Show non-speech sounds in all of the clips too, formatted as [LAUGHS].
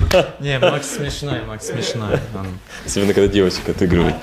[LAUGHS] Не, Макс смешной, Макс смешной. Он- Особенно, когда девочек отыгрывает.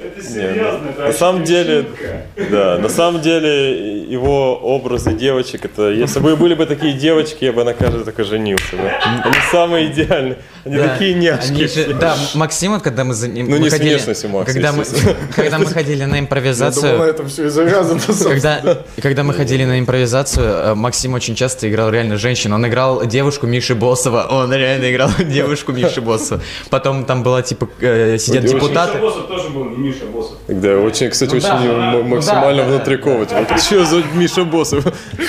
Это серьезно, это На самом деле, шутка. да, на самом деле его образы девочек, это, если бы были бы такие девочки, я бы на каждой так и женился. Они самые идеальные, они Да, такие няшки. они же- да, Максим, вот когда мы за ним Ну, мы не с внешностью Макса, когда мы, [LAUGHS] когда мы ходили на Я думал, импровизацию, этом все и завязано, когда, когда мы ходили на импровизацию, э, Максим очень часто играл реально женщину. Он играл девушку Миши Босова, он реально играл [LAUGHS] девушку Миши Босова. Потом там была типа э, сидят девушка- депутаты. Миша Боссов тоже был Миша Боссов. Да, очень, кстати, Ну очень да, ну максимально да, да, внутриковый. Вот [LAUGHS] что за Миша Боссов?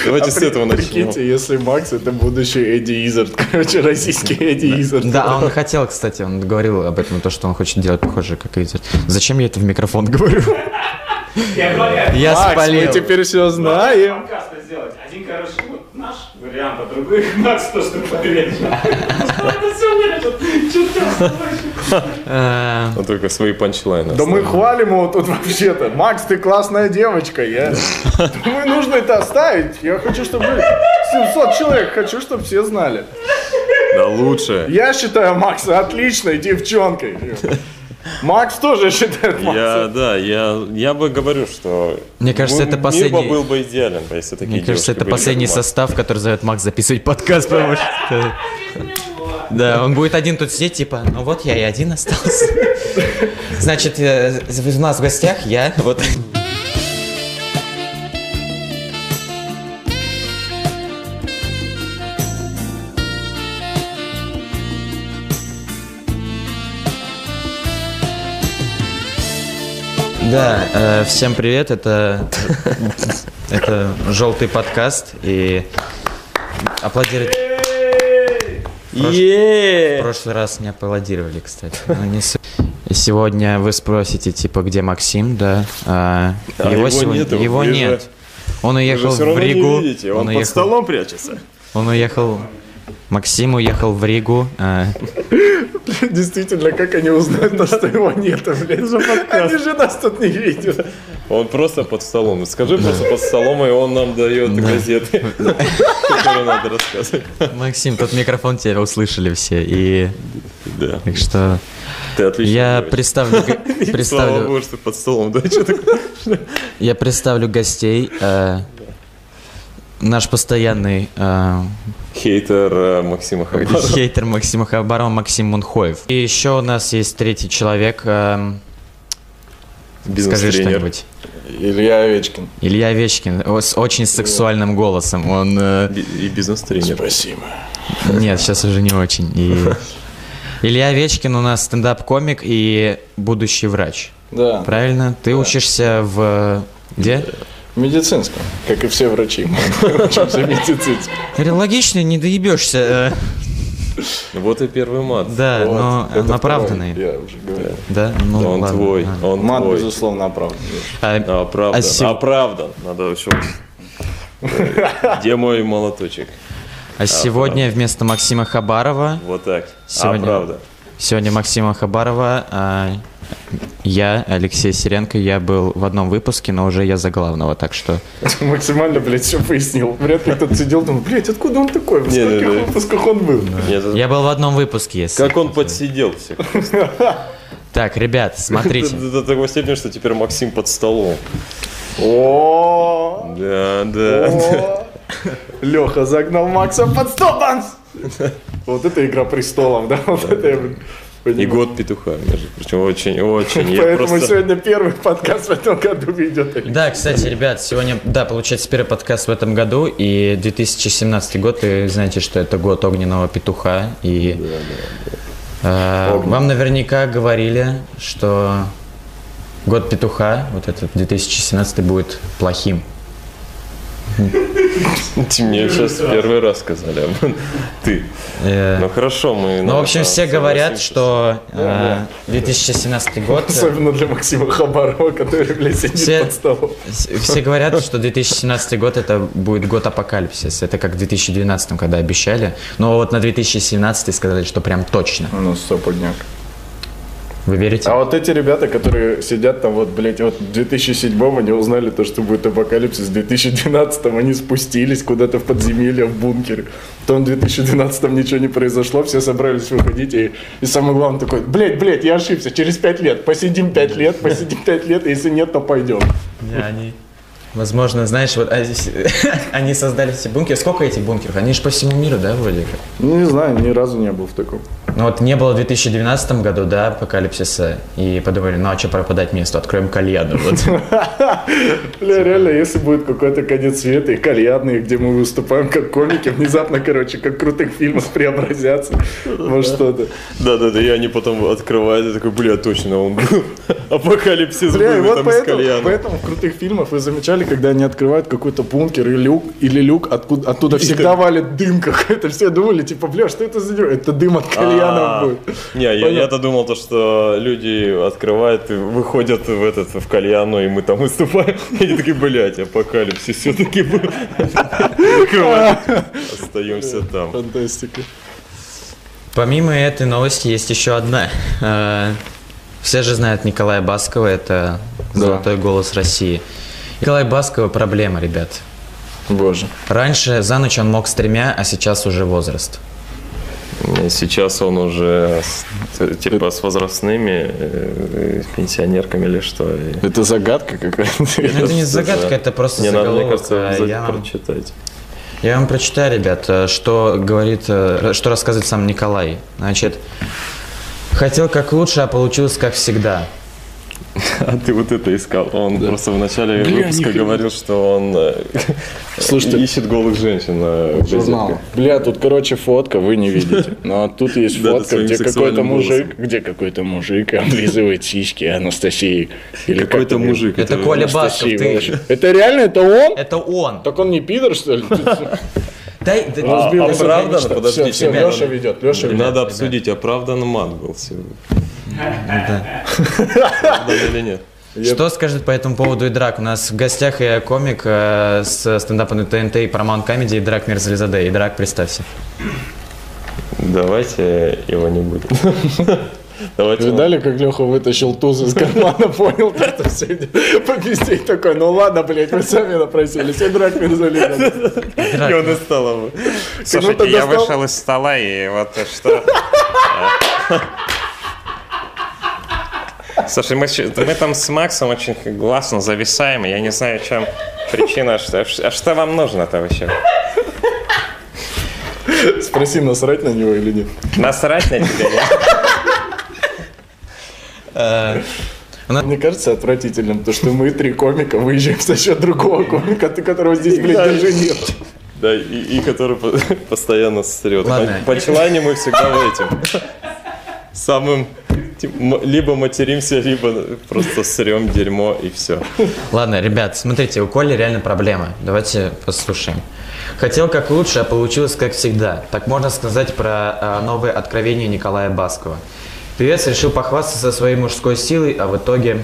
Давайте с А При- этого начнем. Прикиньте, если Макс это будущий Эдди Изард. Короче, российский Эдди Изард. Да, а он [LAUGHS] хотел, кстати, он говорил об этом, то, что он хочет делать похоже, как Эдди. Зачем я это в микрофон говорю? Я спалил. мы теперь все знаем. Один, короче, вот наш вариант, а другой [LAUGHS] Макс то, что подрежет. Э, Он только свои панчлайны. Да мы хвалим его тут вообще-то. Макс, ты классная девочка. Я думаю, нужно это оставить. Я хочу, чтобы 700 человек, хочу, чтобы все знали. Да лучше. Я считаю Макса отличной девчонкой. Макс тоже считает Я, Макса. да, я, я бы говорю, что Мне кажется, это последний- бы был бы идеален, если такие Мне кажется, это последний состав, который зовет Макс записывать подкаст, потому что... Да, он будет один тут сидеть, типа, ну вот я и один остался. Значит, э, у нас в гостях я, вот... Да, э, всем привет, это, [LAUGHS] это желтый подкаст, и аплодировать... В прошлый раз не аплодировали, кстати. но не Сегодня вы спросите, типа, где Максим, да? А, А его сегодня- нету, Его вы же- нет. Он уехал в Ригу. не видите, он, под уехал, столом прячется. он уехал. Максим уехал в Ригу. а, [LAUGHS] [LAUGHS] Действительно, как они узнают, то, что его нет, блядь. Они же нас тут не видят. Он просто под столом. Скажи просто под столом, и он нам дает газеты, [LAUGHS] которые надо рассказывать. Максим, тот микрофон тебя услышали все. И Да, так что ты отлично я представлю, г- [LAUGHS] Слава представлю, богу, что под столом, да, что такое? я представлю гостей. Э, Наш постоянный э, Хейтер э, Максима Хабарова. [LAUGHS] Хейтер Максима Хабарова Максим Мунхоев. И еще у нас есть третий человек. эм, Скажи что-нибудь. Илья Овечкин. Илья Овечкин с очень сексуальным голосом. Он э, И бизнес-тренер. Спасибо. нет, сейчас уже не очень. И [LAUGHS] Илья Овечкин у нас стендап-комик и будущий врач. Да. Правильно? Ты учишься в где? В медицинском, как и все врачи. Мы учимся. Говорю, Логично, не доебешься. Вот и первый мат. Да, Вот, но это он оправданный. второй, Я уже говорил. Да, ну Он ладно. твой, А. он Мат, твой. безусловно, оправдан. А, Оправдан, А сев- оправдан. Надо еще... [LAUGHS] Где мой молоточек? а сегодня вместо Максима Хабарова Вот так. Сегодня- Оправдан. Сегодня Максима Хабарова, а я, Алексей Сиренко, я был в одном выпуске, но уже я за главного, так что... [LAUGHS] Максимально, блядь, все пояснил. Вряд ли кто-то сидел, думал, блядь, откуда он такой? В скольких не. выпусках он был? Нет, это- Я был в одном выпуске, если... Как он подсидел всех. [LAUGHS] Так, ребят, [LAUGHS] смотрите. До, до такой степени, что теперь Максим под столом. О, Да, да. Леха загнал Макса под стол! Вот это игра престолов, да? Вот это И год петуха, между прочим, очень, очень. Я Поэтому просто... сегодня первый подкаст в этом году ведет. Да, кстати, ребят, сегодня, да, получается первый подкаст в этом году, и 2017 год, и знаете, что это год огненного петуха, и э, вам наверняка говорили, что год петуха, вот этот 2017 будет плохим. Мне сейчас первый раз сказали. Ты. Э, Ну хорошо, мы... Ну, в общем, все говорят, что э, 2017 год... э, Особенно для Максима Хабарова, который, блядь, сидит под столом. Все говорят, что 2017 год это будет год апокалипсиса. Это как в 2012, когда обещали. Но вот на 2017 сказали, что прям точно. Ну, стопудняк. Вы верите? А вот эти ребята, которые сидят там, вот, блядь, вот в 2007 они узнали то, что будет апокалипсис, в 2012 они спустились куда-то в подземелье, в бункер. Потом в 2012 ничего не произошло, все собрались выходить, и, и самое главное такой, блядь, блядь, я ошибся, через 5 лет, посидим 5 лет, посидим 5 лет, если нет, то пойдем. Не, они... Возможно, знаешь, вот а здесь- [LAUGHS] они создали эти бункеры. Сколько этих бункеров? Они же по всему миру, да, вроде как? Ну, не знаю, ни разу не был в таком. Ну вот не было в 2012 году, да, апокалипсиса, и подумали, ну а что пропадать место, откроем кальяну. [LAUGHS] Бля, реально, если будет какой-то конец света и кальянные, где мы выступаем как комики, внезапно, короче, как в крутых фильмах преобразятся во что-то. Да-да-да, и они потом открывают, и такой, бля, точно, он был. [LAUGHS] Апокалипсис был там с поэтому, кальяном. поэтому в крутых фильмах вы замечали, когда они открывают какой-то бункер или люк, или люк, откуда, оттуда всегда валит дым какой-то. [LAUGHS] Все думали, типа, бля, что это за дым? Это дым от кальянов А, будет. Не, я-то думал, то, что люди открывают и выходят в этот в кальяну, и мы там выступаем. И [LAUGHS] они такие, блядь, апокалипсис все-таки был. [LAUGHS] Остаемся там. Фантастика. Помимо этой новости есть еще одна. Э, Все же знают Николая Баскова, это Да. золотой голос России. Николай Баскова проблема, ребят. Боже. Раньше за ночь он мог с тремя, а сейчас уже возраст. Сейчас он уже с- типа с возрастными э, пенсионерками или что. Это загадка какая-то. Ну, это не загадка, это просто Не надо, мне заголовок. кажется, а я, вам, прочитать. я вам прочитаю, ребят, э, что говорит, э, что рассказывает сам Николай. Значит, хотел как лучше, а получилось как всегда. А ты вот это искал. Он просто в начале Бля, выпуска нихрена. говорил, что он э, Слушайте, ищет голых женщин на Журнал. газетках. Бля, тут, короче, фотка, вы не [LAUGHS] видите. Но тут есть Да, да, фотка, где какой-то мужик, где какой-то мужик облизывает сиськи Анастасии. Или как Какой-то мужик. Это Коля Басков. Это реально, это он? Это он. Так он не пидор, что ли? [LAUGHS] Дай, сбил а отлично. Подождите, Все, ребята. Леша ведет, Леша ведет. Надо обсудить, оправдан мат был сегодня. Или нет? Что скажет по этому поводу и Драк? У нас в гостях и комик э, с стендапа на ТНТ и Paramount Comedy и Драк Мерзализаде. И Драк, представься. Давайте его не будем. Давайте. Видали, как Леха вытащил туз из кармана, понял, то, что все идет по пизде, и такой, ну ладно, блядь, вы сами напросились, и драк мерзалина. И он из стола. Слушайте, я вышел из стола и вот что... [LAUGHS] Слушай, мы, мы там с Максом очень гласно зависаем, я не знаю, чем причина. Что, а что вам нужно-то вообще? Спроси, насрать на него или нет. Насрать на тебя, я? Мне кажется отвратительным, то, что мы три комика выезжаем за счет другого комика, ты которого здесь, блядь, даже нет. Да, и, и который по- постоянно срет. Ладно. По Панчлайне мы всегда в этим. Самым... Либо материмся, либо просто срем дерьмо и все. Ладно, ребят, смотрите, у Коли реально проблема. Давайте послушаем. Хотел как лучше, а получилось как всегда. Так можно сказать про э, новые откровения Николая Баскова. Певец решил похвастаться своей мужской силой, а в итоге...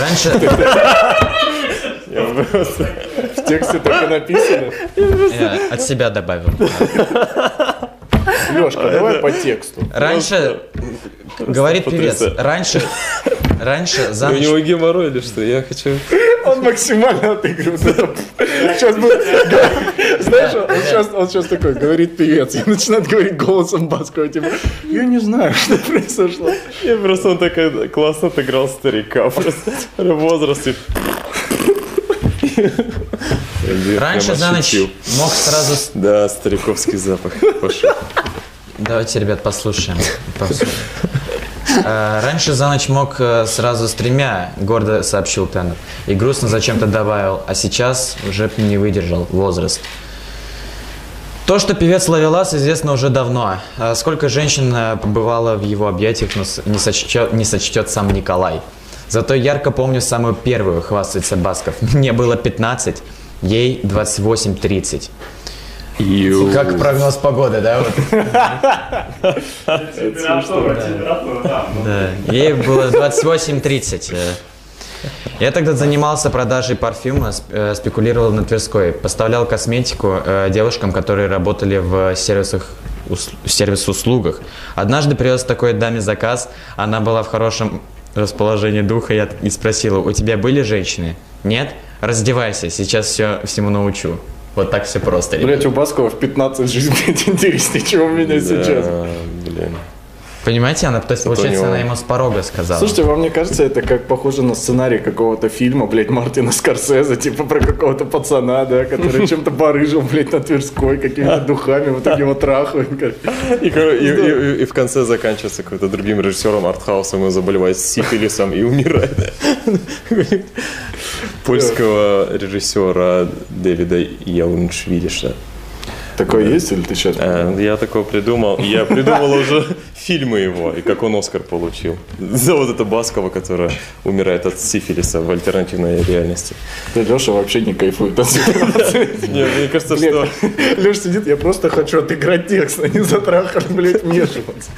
Раньше... [LAUGHS] В тексте так и написано. Я от себя добавил. Лешка, давай по тексту. Раньше, говорит певец, потрясающе. раньше, раньше [LAUGHS] за У него геморрой или что? Я хочу... Он максимально отыгрывает. Сейчас будет... Знаешь, он сейчас, он сейчас такой, говорит певец, и начинает говорить голосом Баскова, типа, я не знаю, [LAUGHS] что произошло. Я просто он так э, классно отыграл старика. Просто в возрасте. Раньше за ночь мог сразу... Да, стариковский запах пошел. Давайте, ребят, послушаем. Послушаем. [LAUGHS] Э, Раньше за ночь мог э, сразу с тремя, гордо сообщил Теннер. И грустно зачем-то добавил, а сейчас уже не выдержал возраст. То, что певец Ловелас, известно уже давно. А Сколько женщин э, побывало в его объятиях, но не сочтет, не сочтет сам Николай. Зато ярко помню самую первую, хвастается Басков. [LAUGHS] Мне было 15, ей 28-30. Как прогноз погоды, да? Температура, температура, да. Да, ей было 28-30. э. Я тогда занимался продажей парфюма, э, спекулировал на Тверской. Поставлял косметику э, девушкам, которые работали в сервисах ус- сервис-услугах. Однажды привез такой даме заказ, она была в хорошем расположении духа, я и спросила, у тебя были женщины? Нет? Раздевайся, сейчас все всему научу. Вот так все просто. Блять, у Баскова в 15 жизнь, блядь, интереснее, чем у меня сейчас. Да, блин. Понимаете, она, то есть, получается, него- она ему с порога сказала. Слушайте, вам не кажется, это как похоже на сценарий какого-то фильма, блядь, Мартина Скорсезе, типа про какого-то пацана, да, который [LAUGHS] чем-то барыжил, блядь, на Тверской, какими-то духами, вот так его трахают. [LAUGHS] И, коро- и- и- и- и в конце заканчивается какой-то другим режиссером артхаусом и заболевает сифилисом и умирает. [LAUGHS] Польского режиссера Дэвида Яуншвилиша. Такое есть или ты сейчас? Э, Я такого придумал. Я придумал уже фильмы его, и как он Оскар получил. За вот это Баскова, которая умирает от сифилиса в альтернативной реальности. Леша вообще не кайфует от ситуации. Нет, мне кажется, что... Леша сидит, я просто хочу отыграть текст, а не затрахать, блядь, вмешиваться.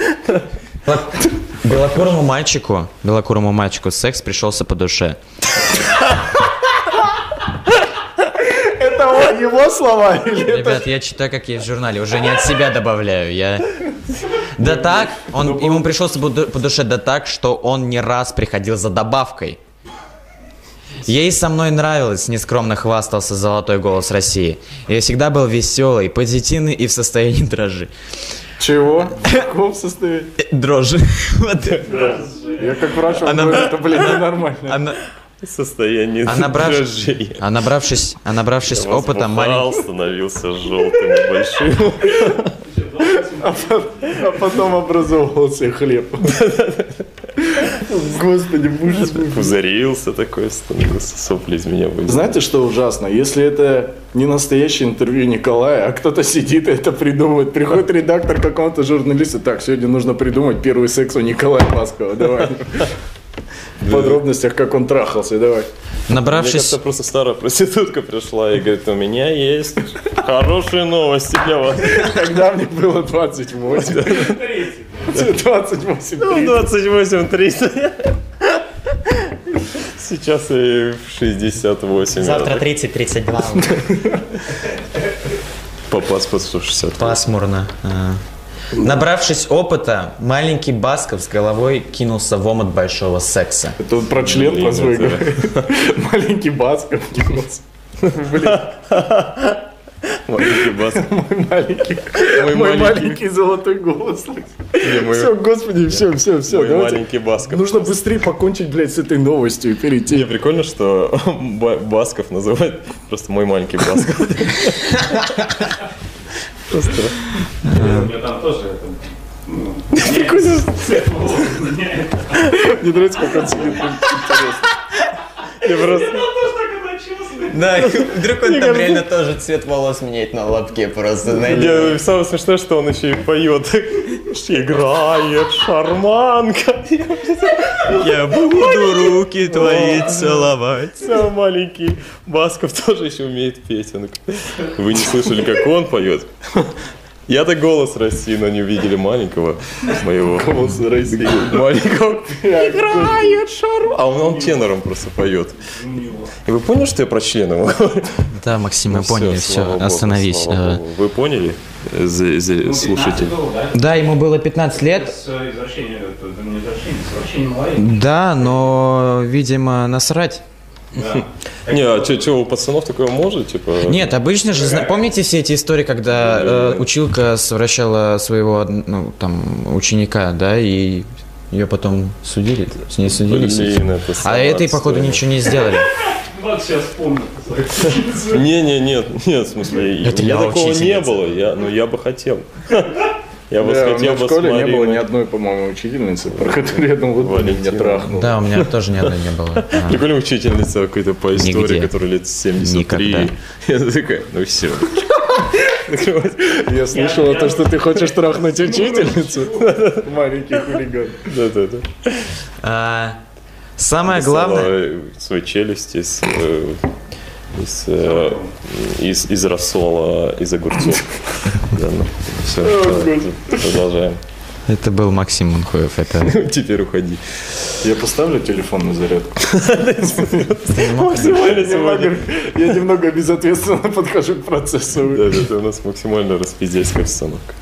Белокурому мальчику, белокурому мальчику секс пришелся по душе. Это его слова или. Ребят, я читаю, как есть в журнале, уже не от себя добавляю, я... Да так, он, ему пришелся по ду- по душе да так, что он не раз приходил за добавкой. Ей со мной нравилось, нескромно хвастался золотой голос России. Я всегда был веселый, позитивный и в состоянии дрожи. Чего? [LAUGHS] В каком состоянии? Э, Дрожи. [LAUGHS] Вот. Я как врач Она- говорю, это, блядь, ненормально. А, Состояние а набрав- дрожжей. а набравшись, а набравшись опыта, маленький... становился желтым и большим. [LAUGHS] А потом образовывался хлеб. Господи, ужас. Пузырился такой, становился, сопли из меня вылезли. Знаете, что ужасно? Если это не настоящее интервью Николая, а кто-то сидит и это придумывает. Приходит редактор какого-то журналиста. Так, сегодня нужно придумать первый секс у Николая Баскова. Давай. [LAUGHS] В подробностях, как он трахался. Давай. Мне Набравшись... кажется, просто старая проститутка пришла и говорит, у меня есть хорошие новости для вас. Когда мне было 28. 28. Ну, 28 300. Сейчас и в 68. Завтра 30-32. По паспорту 60. Пасмурно. Набравшись опыта, маленький Басков с головой кинулся в омут большого секса. Это вот про член про свой. [LAUGHS] Маленький Басков кинулся. Блин, Маленький бас. [LAUGHS] мой маленький, Мой мой маленький. маленький золотой голос. Не, мой- Все, господи, все, все, все. Мой Давайте. маленький Басков. Нужно быстрее покончить, блядь, с этой новостью и Не, перейти. прикольно, что [LAUGHS] Ба- Басков называют просто мой маленький Басков. Просто У меня там тоже это... ну. [LAUGHS] [LAUGHS] Мне нравится, как он сидит. Интересно. я просто... Да, вдруг он там реально тоже цвет волос меняет на лобке просто, знаете. Не, самое смешное, что он еще и поет. Играет шарманка. Я буду руки твои целовать. Самый маленький Басков тоже еще умеет петь. Вы не слышали, как он поет? Я-то голос России, но не увидели маленького моего. Голос России. Маленького. Играет шарманка. А он, он тенором просто поет. И вы поняли, что я про члены говорю? Да, Максим, мы Ну, поняли, все, богу, остановись. слава Э, богу. Вы поняли, за- за- слушатель? Ну, да? Да, ему было 15 лет. С э. Да, но, видимо, насрать. [LAUGHS] Не, а что, у пацанов такое может? Типа, Нет, обычно же, помните все эти истории, когда э, училка совращала своего, ну, там, ученика, да, и ее потом судили, с ней это а этой, походу, ничего не сделали. [LAUGHS] Вот сейчас вспомнил. [LAUGHS] Не, не, нет, нет, в смысле, Это я такого не было, я, ну я бы хотел. Я бы Да, у меня хотел в школе не было ни одной, по-моему, учительницы, про которую я думал, вот меня трахнул. Да, у меня тоже ни одной не было. [LAUGHS] А. Прикольная учительница какой-то по истории, которая лет 73. Никогда. Я такая, ну все. Я слышала то, что ты хочешь трахнуть учительницу. Маленький хулиган. Да-да-да. А, Самое главное... Свои челюсти э, из, э, из, из рассола, из огурцов. [LAUGHS] Да, ну, все, продолжаем. Это был Максим Мунхоев. Это... [LAUGHS] Теперь уходи. Я поставлю телефон на зарядку. [LAUGHS] Максимально сегодня. Я немного безответственно подхожу к процессу. Да, да, это у нас максимально распиздельская обстановка.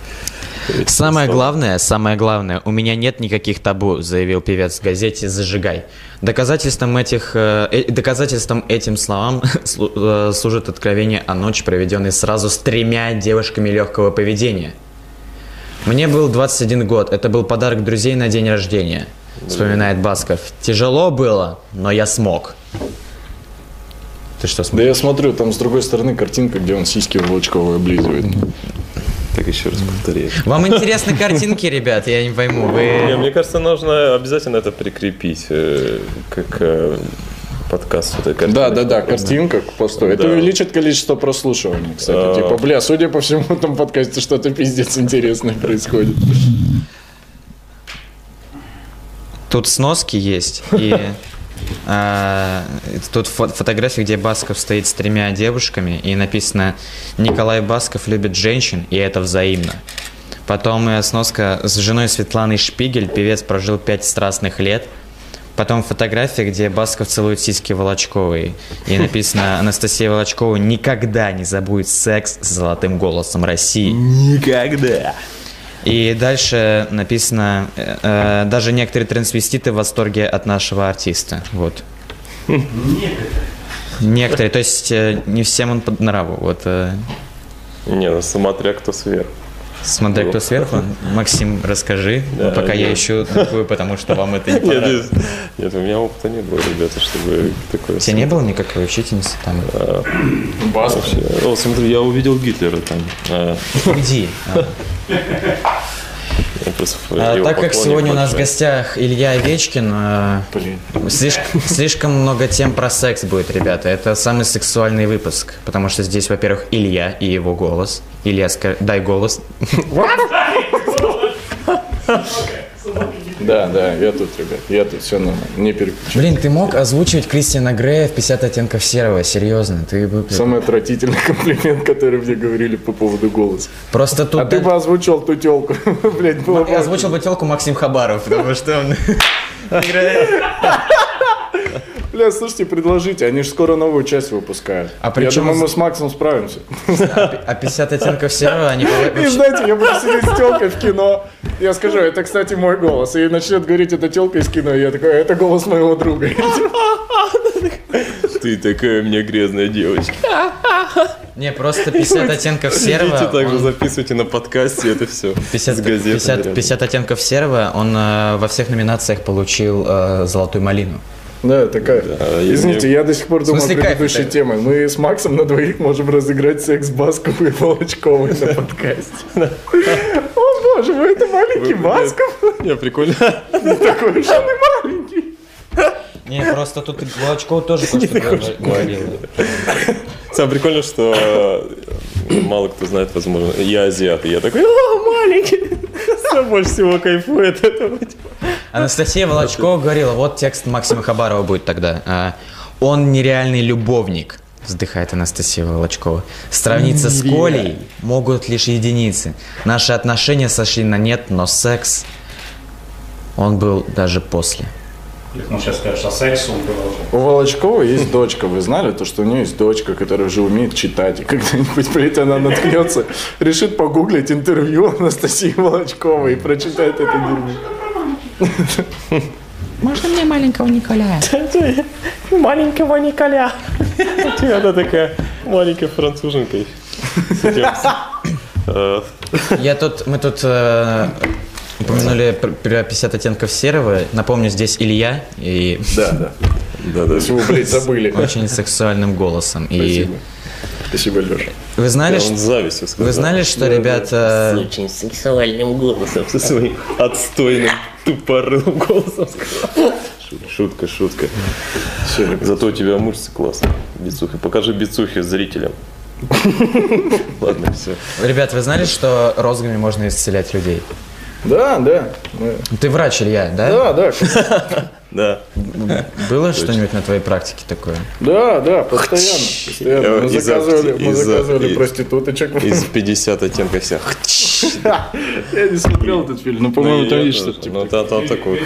Самое главное, самое главное, у меня нет никаких табу, заявил певец в газете «Зажигай». Доказательством, этих, э, э, доказательством этим словам [LAUGHS] э, служит откровение о ночи, проведенной сразу с тремя девушками легкого поведения. Мне был 21 год, это был подарок друзей на день рождения, вспоминает Басков. Тяжело было, но я смог. Ты что Да смотришь? я смотрю, там с другой стороны картинка, где он сиськи Волочкова облизывает. Так еще раз повторяю. Вам интересны картинки, ребят? Я не пойму. Не, Вы... мне кажется, нужно обязательно это прикрепить, э, как э, подкаст вот этой. Да, да, да, картинка к посту. Это Да. увеличит количество прослушиваний, кстати. А. Типа, бля, судя по всему, в этом подкасте что-то пиздец интересное происходит. Тут сноски есть, и а, тут фо- фотография, где Басков стоит с тремя девушками, и написано «Николай Басков любит женщин, и это взаимно». Потом э, сноска с женой Светланой Шпигель, певец прожил пять страстных лет. Потом фотография, где Басков целует сиськи Волочковой. И написано «Анастасия Волочкова никогда не забудет секс с золотым голосом России». Никогда. И дальше написано, э, э, даже некоторые трансвеститы в восторге от нашего артиста. Вот. Некоторые, то есть э, не всем он под нраву. Вот, э, Не, ну смотря кто сверху. смотря кто сверху. Максим, расскажи, Да, пока я нет. ищу такую, потому что вам это не Нет, понравилось. нет, нет, у меня опыта не было, ребята, чтобы такое... У тебя не было никакой учительницы там? Басков. Вообще. О, смотри, я увидел Гитлера там. А, Уйди. А, а, Так как сегодня у нас в гостях Илья Овечкин, э, Блин. Слишком, слишком много тем про секс будет, ребята. Это самый сексуальный выпуск, потому что здесь, во-первых, Илья и его голос. Илья, ска- дай голос. [LAUGHS] [LAUGHS] Да, да, я тут, ребят, я тут, все нормально, не переключай. Блин, ты мог озвучивать Кристиана Грея в 50 оттенков серого, серьезно. Ты бы... Самый отвратительный [LAUGHS] комплимент, который мне говорили по поводу голоса. Просто тут... А ты бы озвучил ту телку. [LAUGHS] Блять, было бы... Я озвучил бы телку Максим Хабаров, потому что он... [LAUGHS] играет. Бля, слушайте, предложите, они же скоро новую часть выпускают. А Я причем думаю, мы с Максом справимся. А 50 оттенков серого, они... [LAUGHS] И знаете, я буду сидеть с телкой в кино. Я скажу, это, кстати, мой голос. И начнет говорить, это телка из кино. И я такой, это голос моего друга. Ты такая мне грязная девочка. Не, просто 50 оттенков серого... Идите также он- записывайте на подкасте, это все. 50, с газеты 50, рядом. 50 оттенков серого, он э, во всех номинациях получил э, золотую малину. Да, такая. я Извините, не- я до сих пор думал о смысле, кайф предыдущей это? теме. Мы с Максом на двоих можем разыграть секс Баскову и Волочковой на [LAUGHS] подкасте. О боже мой, это маленький Басков. Не, прикольно. [LAUGHS] Такой уж он и маленький. Не, просто тут Волочкова тоже [LAUGHS] кое-что говор- говорила. Самое прикольное, что э, мало кто знает, возможно, я азиат, и я такой, о, маленький. [LAUGHS] Сам больше всего кайфую от этого. Анастасия Волочкова говорила, вот текст Максима Хабарова будет тогда. а, Он нереальный любовник, вздыхает Анастасия Волочкова. Сравниться с Колей могут лишь единицы. Наши отношения сошли на нет, но секс, он был даже после. Ну, сейчас скажешь, а уже. У Волочкова есть дочка. Вы знали то, что у нее есть дочка, которая уже умеет читать. И когда-нибудь, блядь, она наткнется, решит погуглить интервью Анастасии Волочковой и прочитает это дерьмо. Можно мне маленького Николая? [LAUGHS] Маленького Николя. [LAUGHS] И она такая маленькая француженка. [LAUGHS] Я тут, мы тут э, упомянули пр- про 50 оттенков серого. Напомню, здесь Илья и Да, да. Да, да. Если вы, блядь, забыли. очень сексуальным голосом. И Спасибо. Спасибо, Леша. вы знали, Он что- с завистью сказал. вы знали, что ребята... очень сексуальным голосом, со своим отстойным тупорылым голосом сказал. Шу- Шутка, шутка. Все. Зато у тебя мышцы классные. Бицухи. Покажи бицухи зрителям. [LAUGHS] Ладно, все. Ребят, вы знали, что розгами можно исцелять людей? Да, да. мы- Ты врач, Илья, да? Да, да. [LAUGHS] Да. Было что-нибудь на твоей практике такое? Да, да, постоянно. постоянно. Мы Из- заказывали, мы заказывали из- проституточек. Из 50 оттенков всех. [LAUGHS] Я не смотрел этот фильм, но, по-моему, там есть что-то типа. Ну, там, там такой.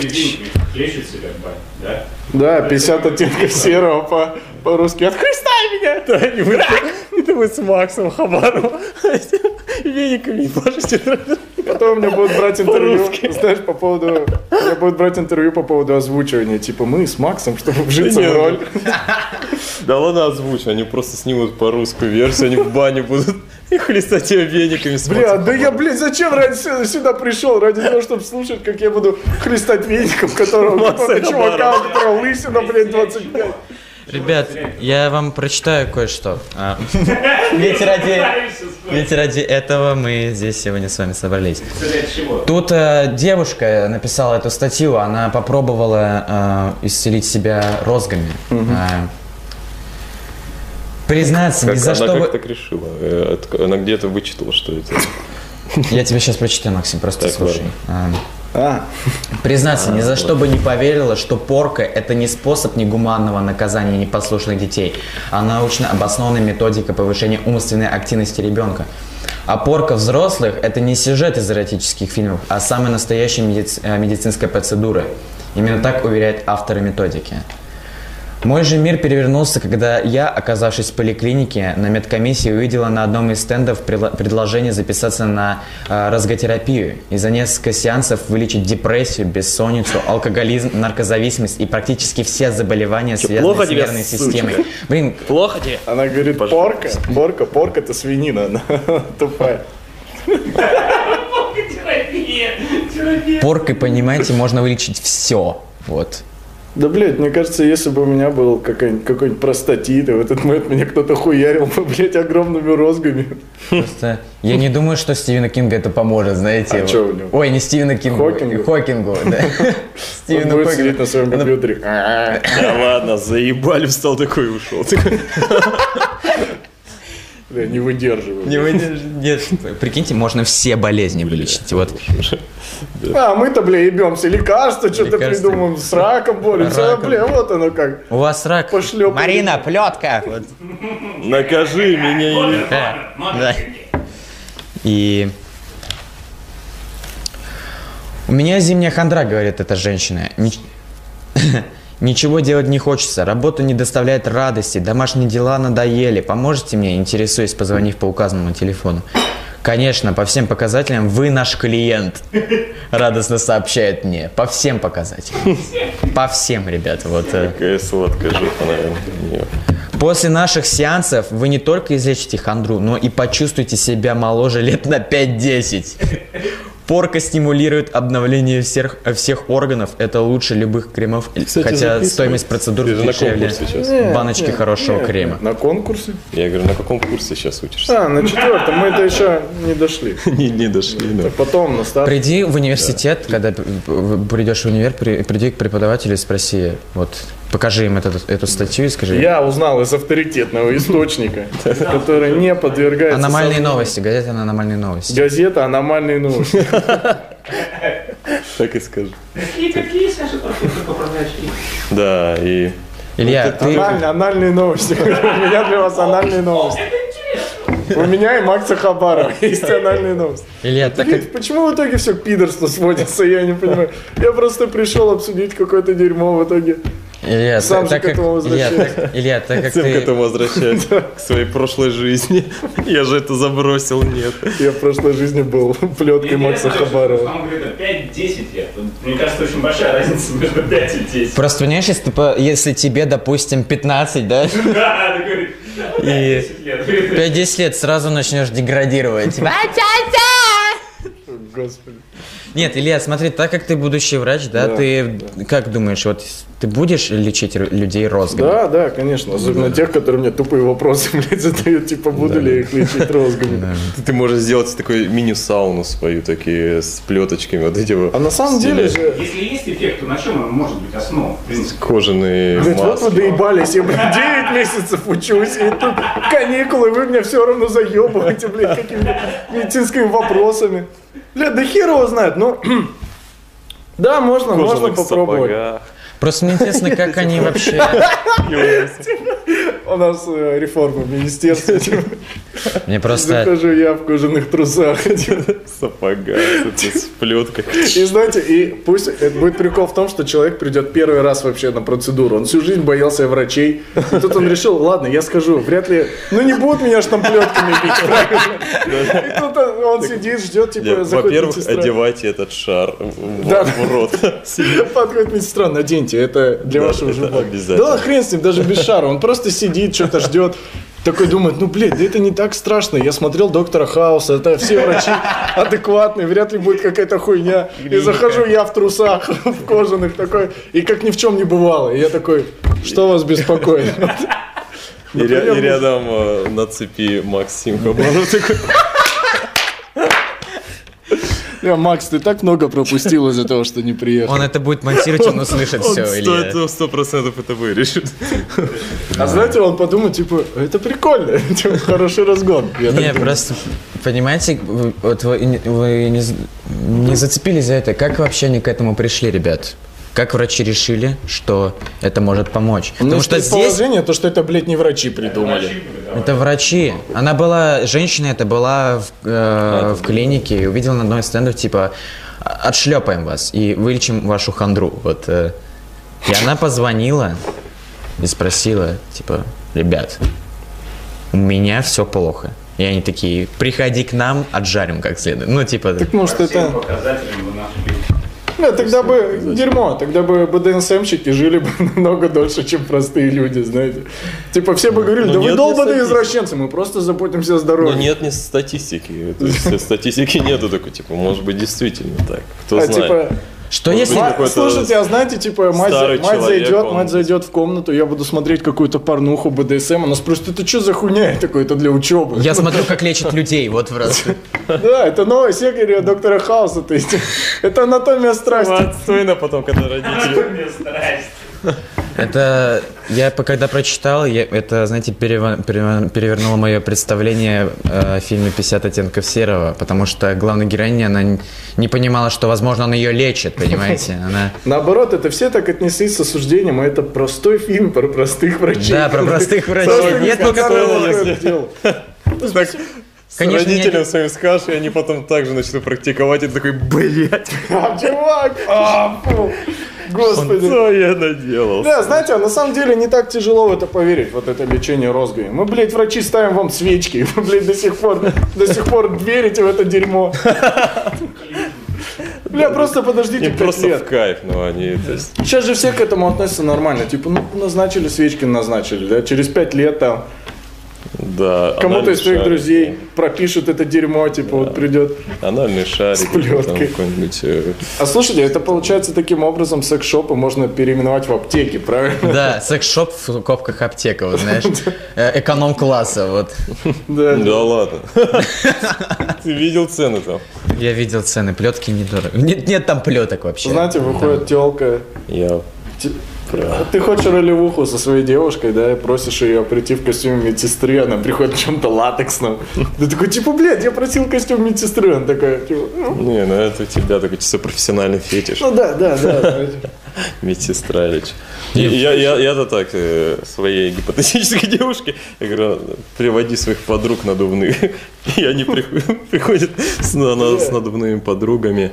Да? Да, 50 оттенков [LAUGHS] серого по- по-русски. Отхлестай меня! Да, и мы, это мы с Максом Хабаровым вениками ебашите. Потом мне будут брать интервью, знаешь, по поводу... Мне будут брать интервью по поводу озвучивания. Типа, мы с Максом, чтобы вжиться в роль. Да ладно озвучь, они просто снимут по русскую версию, они в бане будут и хлестать ее вениками. Бля, да я, блядь, зачем ради сюда, пришел? Ради того, чтобы слушать, как я буду хлестать веником, которого, какого-то чувака, у которого лысина, блядь, 25. Ребят, я вам прочитаю кое-что. А, Ведь ради, ведь ради этого мы здесь сегодня с вами собрались. Тут э, девушка написала эту статью, она попробовала э, исцелить себя розгами. Э, признаться, Как, ни за она что как бы... так решила? Э, Она где-то вычитала, что это. Я тебе сейчас прочитаю, Максим, просто Так, слушай. А, А, Признаться, ни за что бы не поверила, что порка – это не способ негуманного наказания непослушных детей, а научно обоснованная методика повышения умственной активности ребенка. А порка взрослых – это не сюжет из эротических фильмов, а самая настоящая медици- э, медицинская процедура. Именно так уверяют авторы методики. Мой же мир перевернулся, когда я, оказавшись в поликлинике, на медкомиссии увидела на одном из стендов предложение записаться на э, разготерапию и за несколько сеансов вылечить депрессию, бессонницу, алкоголизм, наркозависимость и практически все заболевания, связанные плохо с тебе, нервной сучка? системой. Блин, Плохо тебе? она говорит, порка, порка, порка это свинина, она [LAUGHS] тупая. Поркой, понимаете, можно вылечить все. Вот. Да, блядь, мне кажется, если бы у меня был какой-нибудь, какой-нибудь простатит, и в этот момент меня кто-то хуярил бы, [LAUGHS] блядь, огромными розгами. Просто я не думаю, что Стивену Кингу это поможет, знаете. А вот. чё у него? Ой, не Стивену Кингу. Хокингу? Хокингу, да. [LAUGHS] Он Стивену будет сидеть на своем компьютере. Да ладно, заебали, встал такой и ушел. [LAUGHS] Бля, не выдерживаю. Не выдержит. Нет. Прикиньте, можно все болезни вылечить. Вот. А, мы-то, бля, ебемся. Лекарства что-то придумаем, с раком боремся. А, бля, вот оно как. У вас рак. Пошлёпали. Марина, плетка. Вот. Накажи меня. и- Да. Да. И у меня зимняя хандра, говорит эта женщина. [LAUGHS] Нич- Ничего делать не хочется, работа не доставляет радости, домашние дела надоели. Поможете мне, интересуясь, позвонив по указанному телефону. Конечно, по всем показателям вы наш клиент, [LAUGHS] радостно сообщает мне. По всем показателям. По всем, ребята. Вот. э. Какая сладкая жопа, наверное. После наших сеансов вы не только излечите хандру, но и почувствуете себя моложе лет на 5-10. Порка стимулирует обновление всех, всех органов. Это лучше любых кремов. Кстати, Хотя стоимость процедур дешевле баночки хорошего крема. На конкурсе? Я говорю, на каком курсе сейчас учишься? А, на четвертом. Мы это еще не дошли. [LAUGHS] Не, не дошли, да. Потом на старт. Приди в университет, когда придешь в универ, при- приди к преподавателю и спроси, вот, покажи им этот- эту статью и скажи. Я узнал из авторитетного источника, который не подвергается... Аномальные новости, газета «Аномальные новости». Газета «Аномальные новости». Так и скажу. Какие, какие, скажи. Да, и... Илья, ты... Анальные, новости. [LAUGHS] У меня для вас анальные новости. У меня и Макса Хабарова есть анальные новости. Илья, так Блин, почему в итоге все к пидорству сводится, я не понимаю. Я просто пришел обсудить какое-то дерьмо в итоге. Илья, Сам так, же так к как, этому Илья, возвращаюсь. так, Илья, так как Всем к ты... этому возвращаюсь, к своей прошлой жизни. Я же это забросил, нет. Я в прошлой жизни был плеткой Макса Хабарова. Он говорит, 5-10 лет. Мне кажется, очень большая разница между 5 и 10. Просто понимаешь, если, если тебе, допустим, 15, да, [LAUGHS] Да, ты говоришь, и 10 лет. 5-10 лет сразу начнешь деградировать. Господи. Нет, Илья, смотри, так как ты будущий врач, да, Да, ты как думаешь, вот ты будешь лечить людей розгами? Да, да, конечно. Особенно тех, которые мне тупые вопросы, [LAUGHS] блядь, задают, типа, буду ли я их лечить розгами. Ты можешь сделать такой мини-сауну свою, такие с плеточками, вот эти вот. А на самом деле же... Если есть эффект, то на чем он может быть основан? Кожаные Блядь, вот вы доебались, я, блядь, 9 месяцев учусь, и тут каникулы, вы меня все равно заебываете, блядь, какими-то медицинскими вопросами. Блядь, да хер его знает, ну... [CLEARS THROAT] Да, можно, можно попробовать. сапогах. Просто мне интересно, как они вообще... У нас э, реформа в министерстве. [LAUGHS] типа, Мне просто... Захожу я в кожаных трусах. типа. Сапога, это с плеткой. И знаете, и пусть это будет прикол в том, что человек придет первый раз вообще на процедуру. Он всю жизнь боялся врачей. И тут он решил, ладно, я скажу, вряд ли, ну не будут меня штамплетками бить, правильно? И тут он сидит, ждет, типа, Во-первых, одевайте этот шар в, рот. Подходит медсестра, наденьте, это для вашего обязательно. Да хрен с ним, даже без шара. Он просто сидит, что-то ждет. Такой думает, ну, блядь, да это не так страшно. Я смотрел Доктора Хауса, это все врачи адекватные, вряд ли будет какая-то хуйня. И захожу я в трусах, в кожаных такой, и как ни в чем не бывало. И я такой, что вас беспокоит? И, ря- и рядом э, на цепи Максим Хабаров такой. Бля, Макс, ты так много пропустил из-за того, что не приехал. Он это будет монтировать, он услышит Он все, это сто процентов это вырежет. А знаете, он подумал, типа, это прикольно, [LAUGHS] типа, хороший разгон. Я Не, просто, понимаете, вы- вот не зацепились за это. Как вообще они к этому пришли, ребят? Как врачи решили, что это может помочь? У меня Потому что здесь предположение, то, что это, блядь, не врачи придумали. это врачи. Она была, женщина это была в, э, в клинике и увидела на одной из стендов, типа, отшлепаем вас и вылечим вашу хандру. Вот. э. И она позвонила и спросила, типа, ребят, у меня все плохо. И они такие, приходи к нам, отжарим как следует. Ну, типа, Так может это... показателям вы нашли. Да, тогда бы дерьмо, тогда бы БДСМщики жили бы [LAUGHS] намного дольше, чем простые люди, знаете. Типа все бы говорили, Ну, да вы статистики. извращенцы, мы просто заботимся о Но здоровье. нет ни статистики. Статистики нету такой, типа, может быть, действительно так. Кто А знает. Что Может если... быть, слушайте, а знаете, типа, мать, мать человек, зайдет, он- мать зайдет в комнату, я буду смотреть какую-то порнуху БДСМ, она спросит, это что за хуйня? Я такой, это для учебы. Я смотрю, как лечат людей, вот просто. [LAUGHS] Да, это новая серия доктора Хауса, то есть [LAUGHS] это анатомия страсти. Отстойно потом, когда родители... Мне страсть. Это я когда прочитал, я, это, знаете, перева- перева- перевернуло мое представление э, о фильме «50 оттенков серого», потому что главная героиня, она не понимала, что, возможно, он ее лечит, понимаете? [LAUGHS] Она... Наоборот, это все так отнеслись с осуждением, а это простой фильм про простых врачей. Да, про простых [LAUGHS] врачей. Нет никакого... [LAUGHS] Так, Конечно, родителям я- своим скажешь, и они потом также начнут практиковать, и ты такой, блядь, [LAUGHS] А, чувак! А, фу. Господи. что я наделал? Да, знаете, а на самом деле не так тяжело в это поверить, вот это лечение розгами. Мы, блядь, врачи ставим вам свечки, [LAUGHS] вы, блядь, до сих пор, до сих пор верите в это дерьмо. [LAUGHS] Бля, просто подождите Им пять просто в лет. кайф, ну они, то есть, Сейчас же все к этому относятся нормально. Типа, ну, назначили свечки, назначили, да, через пять лет там да. Кому-то анальный из твоих шарик, друзей пропишут это дерьмо, типа, вот придет. Анальный шарик, там плеткой. какой-нибудь... э, А слушайте, это получается таким образом секс-шопы можно переименовать в аптеки, правильно? Да, секс-шоп в копках аптека, вот знаешь, [LAUGHS] э, эконом-класса, вот. Да. Да ладно. [LAUGHS] Ты видел цены там? Я видел цены, плетки недорого. Нет, нет там плеток вообще. Знаете, выходит телка, Я... Ты хочешь ролевуху со своей девушкой, да, и просишь ее прийти в костюме медсестры, она приходит в чем-то латексном. Ты такой, типа, блядь, я просил костюм медсестры. Она такая, типа, ну, Не, ну это у тебя такой чисто профессиональный фетиш. ну да, да, да. [LAUGHS] Медсестра или чё. И Я, я, я-то так э, своей гипотетической [LAUGHS] девушке, я говорю, приводи своих подруг надувных. [LAUGHS] И они приход- приходят с надувными подругами.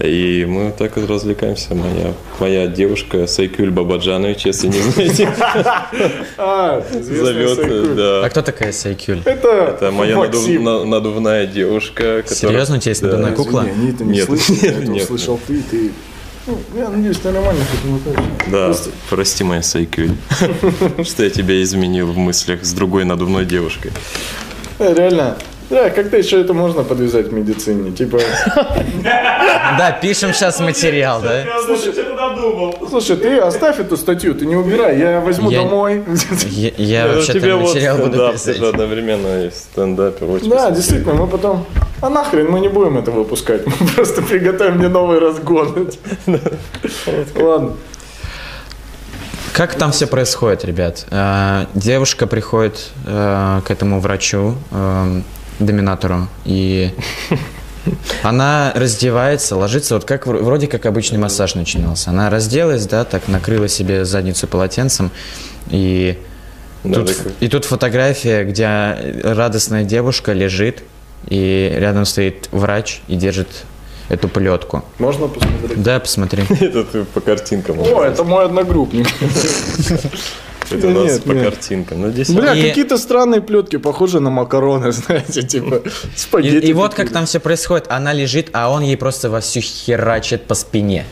И мы так вот развлекаемся. Моя, моя девушка Сайкюль Бабаджанович, если не знаете, зовет. А кто такая Сайкюль? Это, моя надувная девушка. Серьезно, у тебя есть надувная кукла? Нет, нет, нет. услышал ты, ты... Ну, я надеюсь, ты нормально к этому относишься. Да, Просто- прости, моя Сайкюль, [LAUGHS] что я тебя изменил в мыслях с другой надувной девушкой. Э, Реально. Да, как-то еще это можно подвязать в медицине. Типа, Да, пишем сейчас материал, да? Ты слушай, ты оставь эту статью, ты не убирай, я возьму домой. Я, Ну, вообще тебе там вот материал буду стендап, писать. одновременно и стендапер. очень Да, действительно, мы потом... А нахрен, мы не будем это выпускать. [LAUGHS] Мы просто приготовим мне новый разгон. Ладно. Как там все происходит, ребят? Э, Девушка приходит э, к этому врачу, э, доминатору, и [LAUGHS] она раздевается, ложится, вот как вр- вроде как обычный массаж начинался. Она разделась, да, так накрыла себе задницу полотенцем, и Да, Тут- такой. и тут фотография, где радостная девушка лежит, и рядом стоит врач и держит эту плетку. Можно посмотреть? Да, посмотри. [LAUGHS] Это ты по картинкам. О, это мой одногруппник. [LAUGHS] Это у нас по картинкам. Ну, Бля, какие-то странные плетки, похожи на макароны, [LAUGHS] знаете, типа И, спагетти. и вот как там все происходит. Она лежит, а он ей просто вовсю херачит по спине.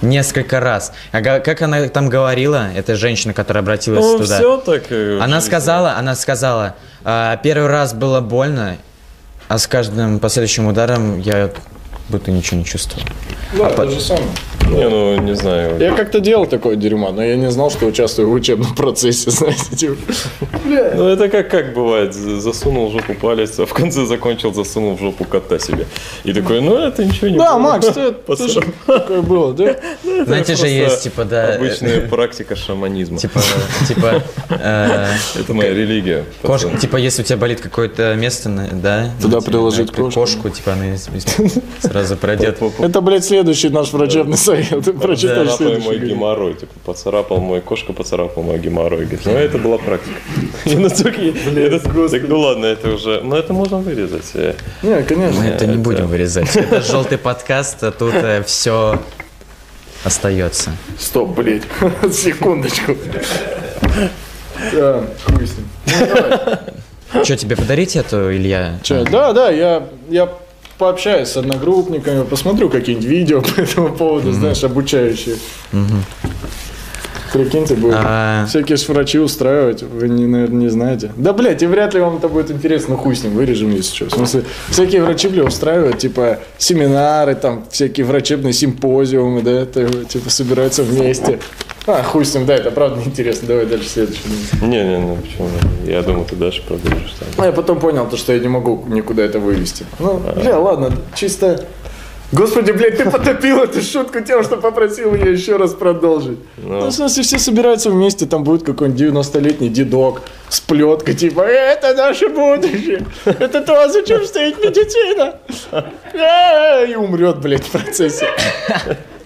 Несколько раз. А как она там говорила, эта женщина, которая обратилась Ну, туда. все так. э, Она сказала, она сказала, «А, первый раз было больно, а с каждым последующим ударом я будто ничего не чувствовал. Да, то же самое. Не, ну, не знаю. Я как-то делал такое дерьмо, но я не знал, что участвую в учебном процессе, [LAUGHS] знаете, типа. Ну, это как, как бывает, засунул в жопу палец, а в конце закончил, засунул в жопу кота себе. И такой, ну, это ничего не Да, было. Макс, тоже [LAUGHS] такое было, да? [LAUGHS] Знаете же, просто есть типа, да, Обычная практика шаманизма. типа, типа, э, Это моя религия. кошка, типа, если у тебя болит какое-то место, на- да, Туда приложить кошку. кошку, типа, она сразу пройдет. Это, блядь, следующий наш врачебный совет. Ты прочитаешь следующий. мой геморрой. Типа, поцарапал мой кошка, поцарапал мой геморрой. Говорит, ну, это была практика. [LAUGHS] И настолько я- это- так, Ну, ладно, это уже... Ну, это можно вырезать. э. Не, конечно. Мы это не будем вырезать. Это желтый подкаст, а тут все остается. Стоп, блядь. [LAUGHS] Секундочку. Да, хуй с ним. Что, тебе подарить эту, Илья? Че, да, да, я, я пообщаюсь с одногруппниками, посмотрю какие-нибудь видео [LAUGHS] по этому поводу, знаешь, обучающие. Прикиньте, будет. А. Всякие ж врачи устраивать, вы, не, наверное, не знаете. Да, блядь, и вряд ли вам это будет интересно, хуй с ним, вырежем, если что. В смысле, всякие врачи, бля, устраивают, типа, семинары, там, всякие врачебные симпозиумы, да, это, типа, собираются вместе. А, хуй с ним, да, это правда неинтересно, давай дальше следующий. Не, не, ну почему? Я думал, ты дальше продолжишь там. А я потом понял, то, что я не могу никуда это вывести. Ну, бля, ладно, чисто... Господи, блядь, ты потопил эту шутку тем, что попросил ее еще раз продолжить. Ну, в смысле, все собираются вместе, там будет какой-нибудь 90-летний дедок с плеткой, типа, это наше будущее, это то, за чем стоит медицина. Э, И умрет, блядь, в процессе.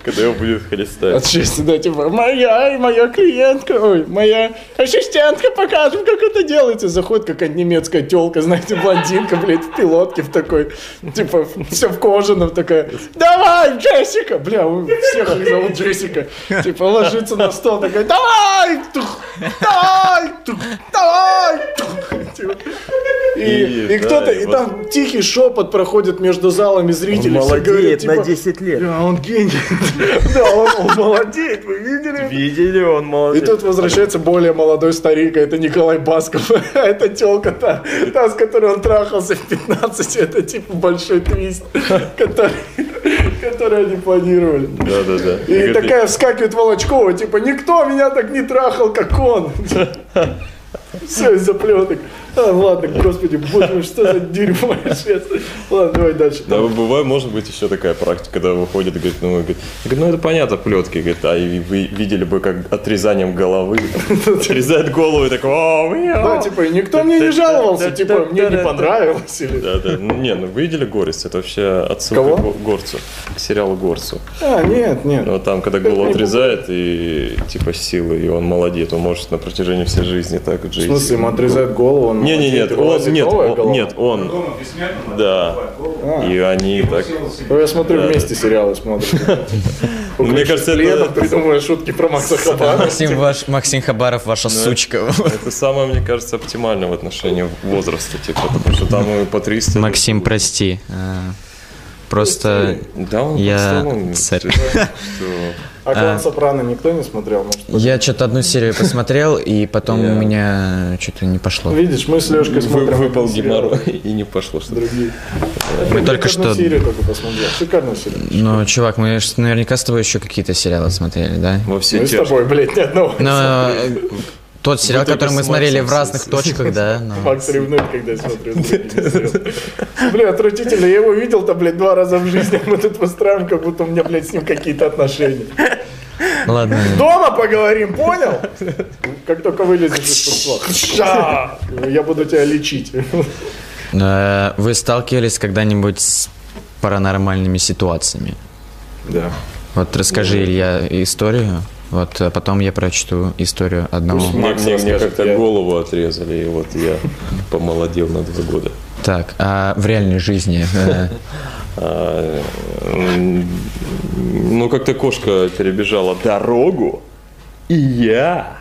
Когда его будет хлестать. От счастья, да, типа, моя моя клиентка, ой, моя ассистентка, покажем, как это делается. Заходит какая-то немецкая телка, знаете, блондинка, блядь, в пилотке в такой, типа, все в кожаном такая, давай, Джессика, бля, у всех их зовут Джессика, типа, ложится на стол, такая, давай, тух, давай, тух, давай, тух». Типа. И, И, и да, кто-то, и и вот- там тихий шепот проходит между залами зрителей. все говорят, типа, 10 лет. «Бля, он гений. [LAUGHS] Да, он, он молодеет, вы видели? Видели, он И молодец. тут возвращается более молодой старик, а это Николай Басков. [LAUGHS] А это телка та, та, с которой он трахался в 15, это типа большой твист, [LAUGHS] который, который они планировали. Да, да, да. И такая вскакивает Волочкова, типа, никто меня так не трахал, как он. Все из-за плеток. А, ладно, господи, боже мой, что за дерьмо швец. Ладно, давай дальше. Да, бывает, может быть, еще такая практика, когда выходит и говорит, ну, говорит, ну это понятно, плетки, говорит, а вы видели бы, как отрезанием головы, отрезает голову и такой, Да, типа, никто мне не жаловался, типа, мне не понравилось. Или... Да, да. Ну, не, ну вы видели Горесть? Это вообще отсылка к Го- Горцу, к сериалу Горцу. А, нет, нет. Ну, там, когда голову отрезает, и типа силы, и он молодец, он может на протяжении всей жизни так В жить. смысле, ему отрезают голову, он Не, не, молодеет, нет, он, нет, он- голова? нет, он, да. И они так. Ну, я смотрю, вместе сериалы смотрим. [LAUGHS] Мне кажется, Лена, это, придумывая шутки про Макса Хабара. Максим, ваш, Максим Хабаров, ваша сучка. это самое, мне кажется, оптимальное в отношении возраста, типа, потому что там и по 300. Максим, прости. а, Просто Да, он Я царь. [LAUGHS] что- А клан Сопрано никто не смотрел? Может, я что-то одну серию посмотрел, и потом у меня что-то не пошло. Видишь, мы с Лешкой смотрим. Выпал геморрой [LAUGHS] и не пошло что-то. Другие. Мы только одну что... серию только посмотрел. Шикарная серия. Ну, чувак, мы наверняка с тобой еще какие-то сериалы смотрели, да? Во все Мы с тобой, блядь, ни одного. Но тот сериал, который мы смотрели в разных точках, да? но- Макс ревнует, когда я смотрю. [LAUGHS] Бля, отвратительно. Я его видел-то, блядь, два раза в жизни. Мы тут выстраиваем, как будто у меня, блядь, с ним какие-то отношения. Ладно. Дома поговорим, понял? Как только вылезешь из Ша! Я буду тебя лечить. Э, Вы сталкивались когда-нибудь с паранормальными ситуациями? Да. Вот расскажи, Илья, историю. Вот а потом я прочту историю одного. Пусть Макс мне- мне как-то я- голову отрезали, и вот я помолодел на два года. Так, а в реальной жизни э, А, ну, как-то кошка перебежала дорогу, и я...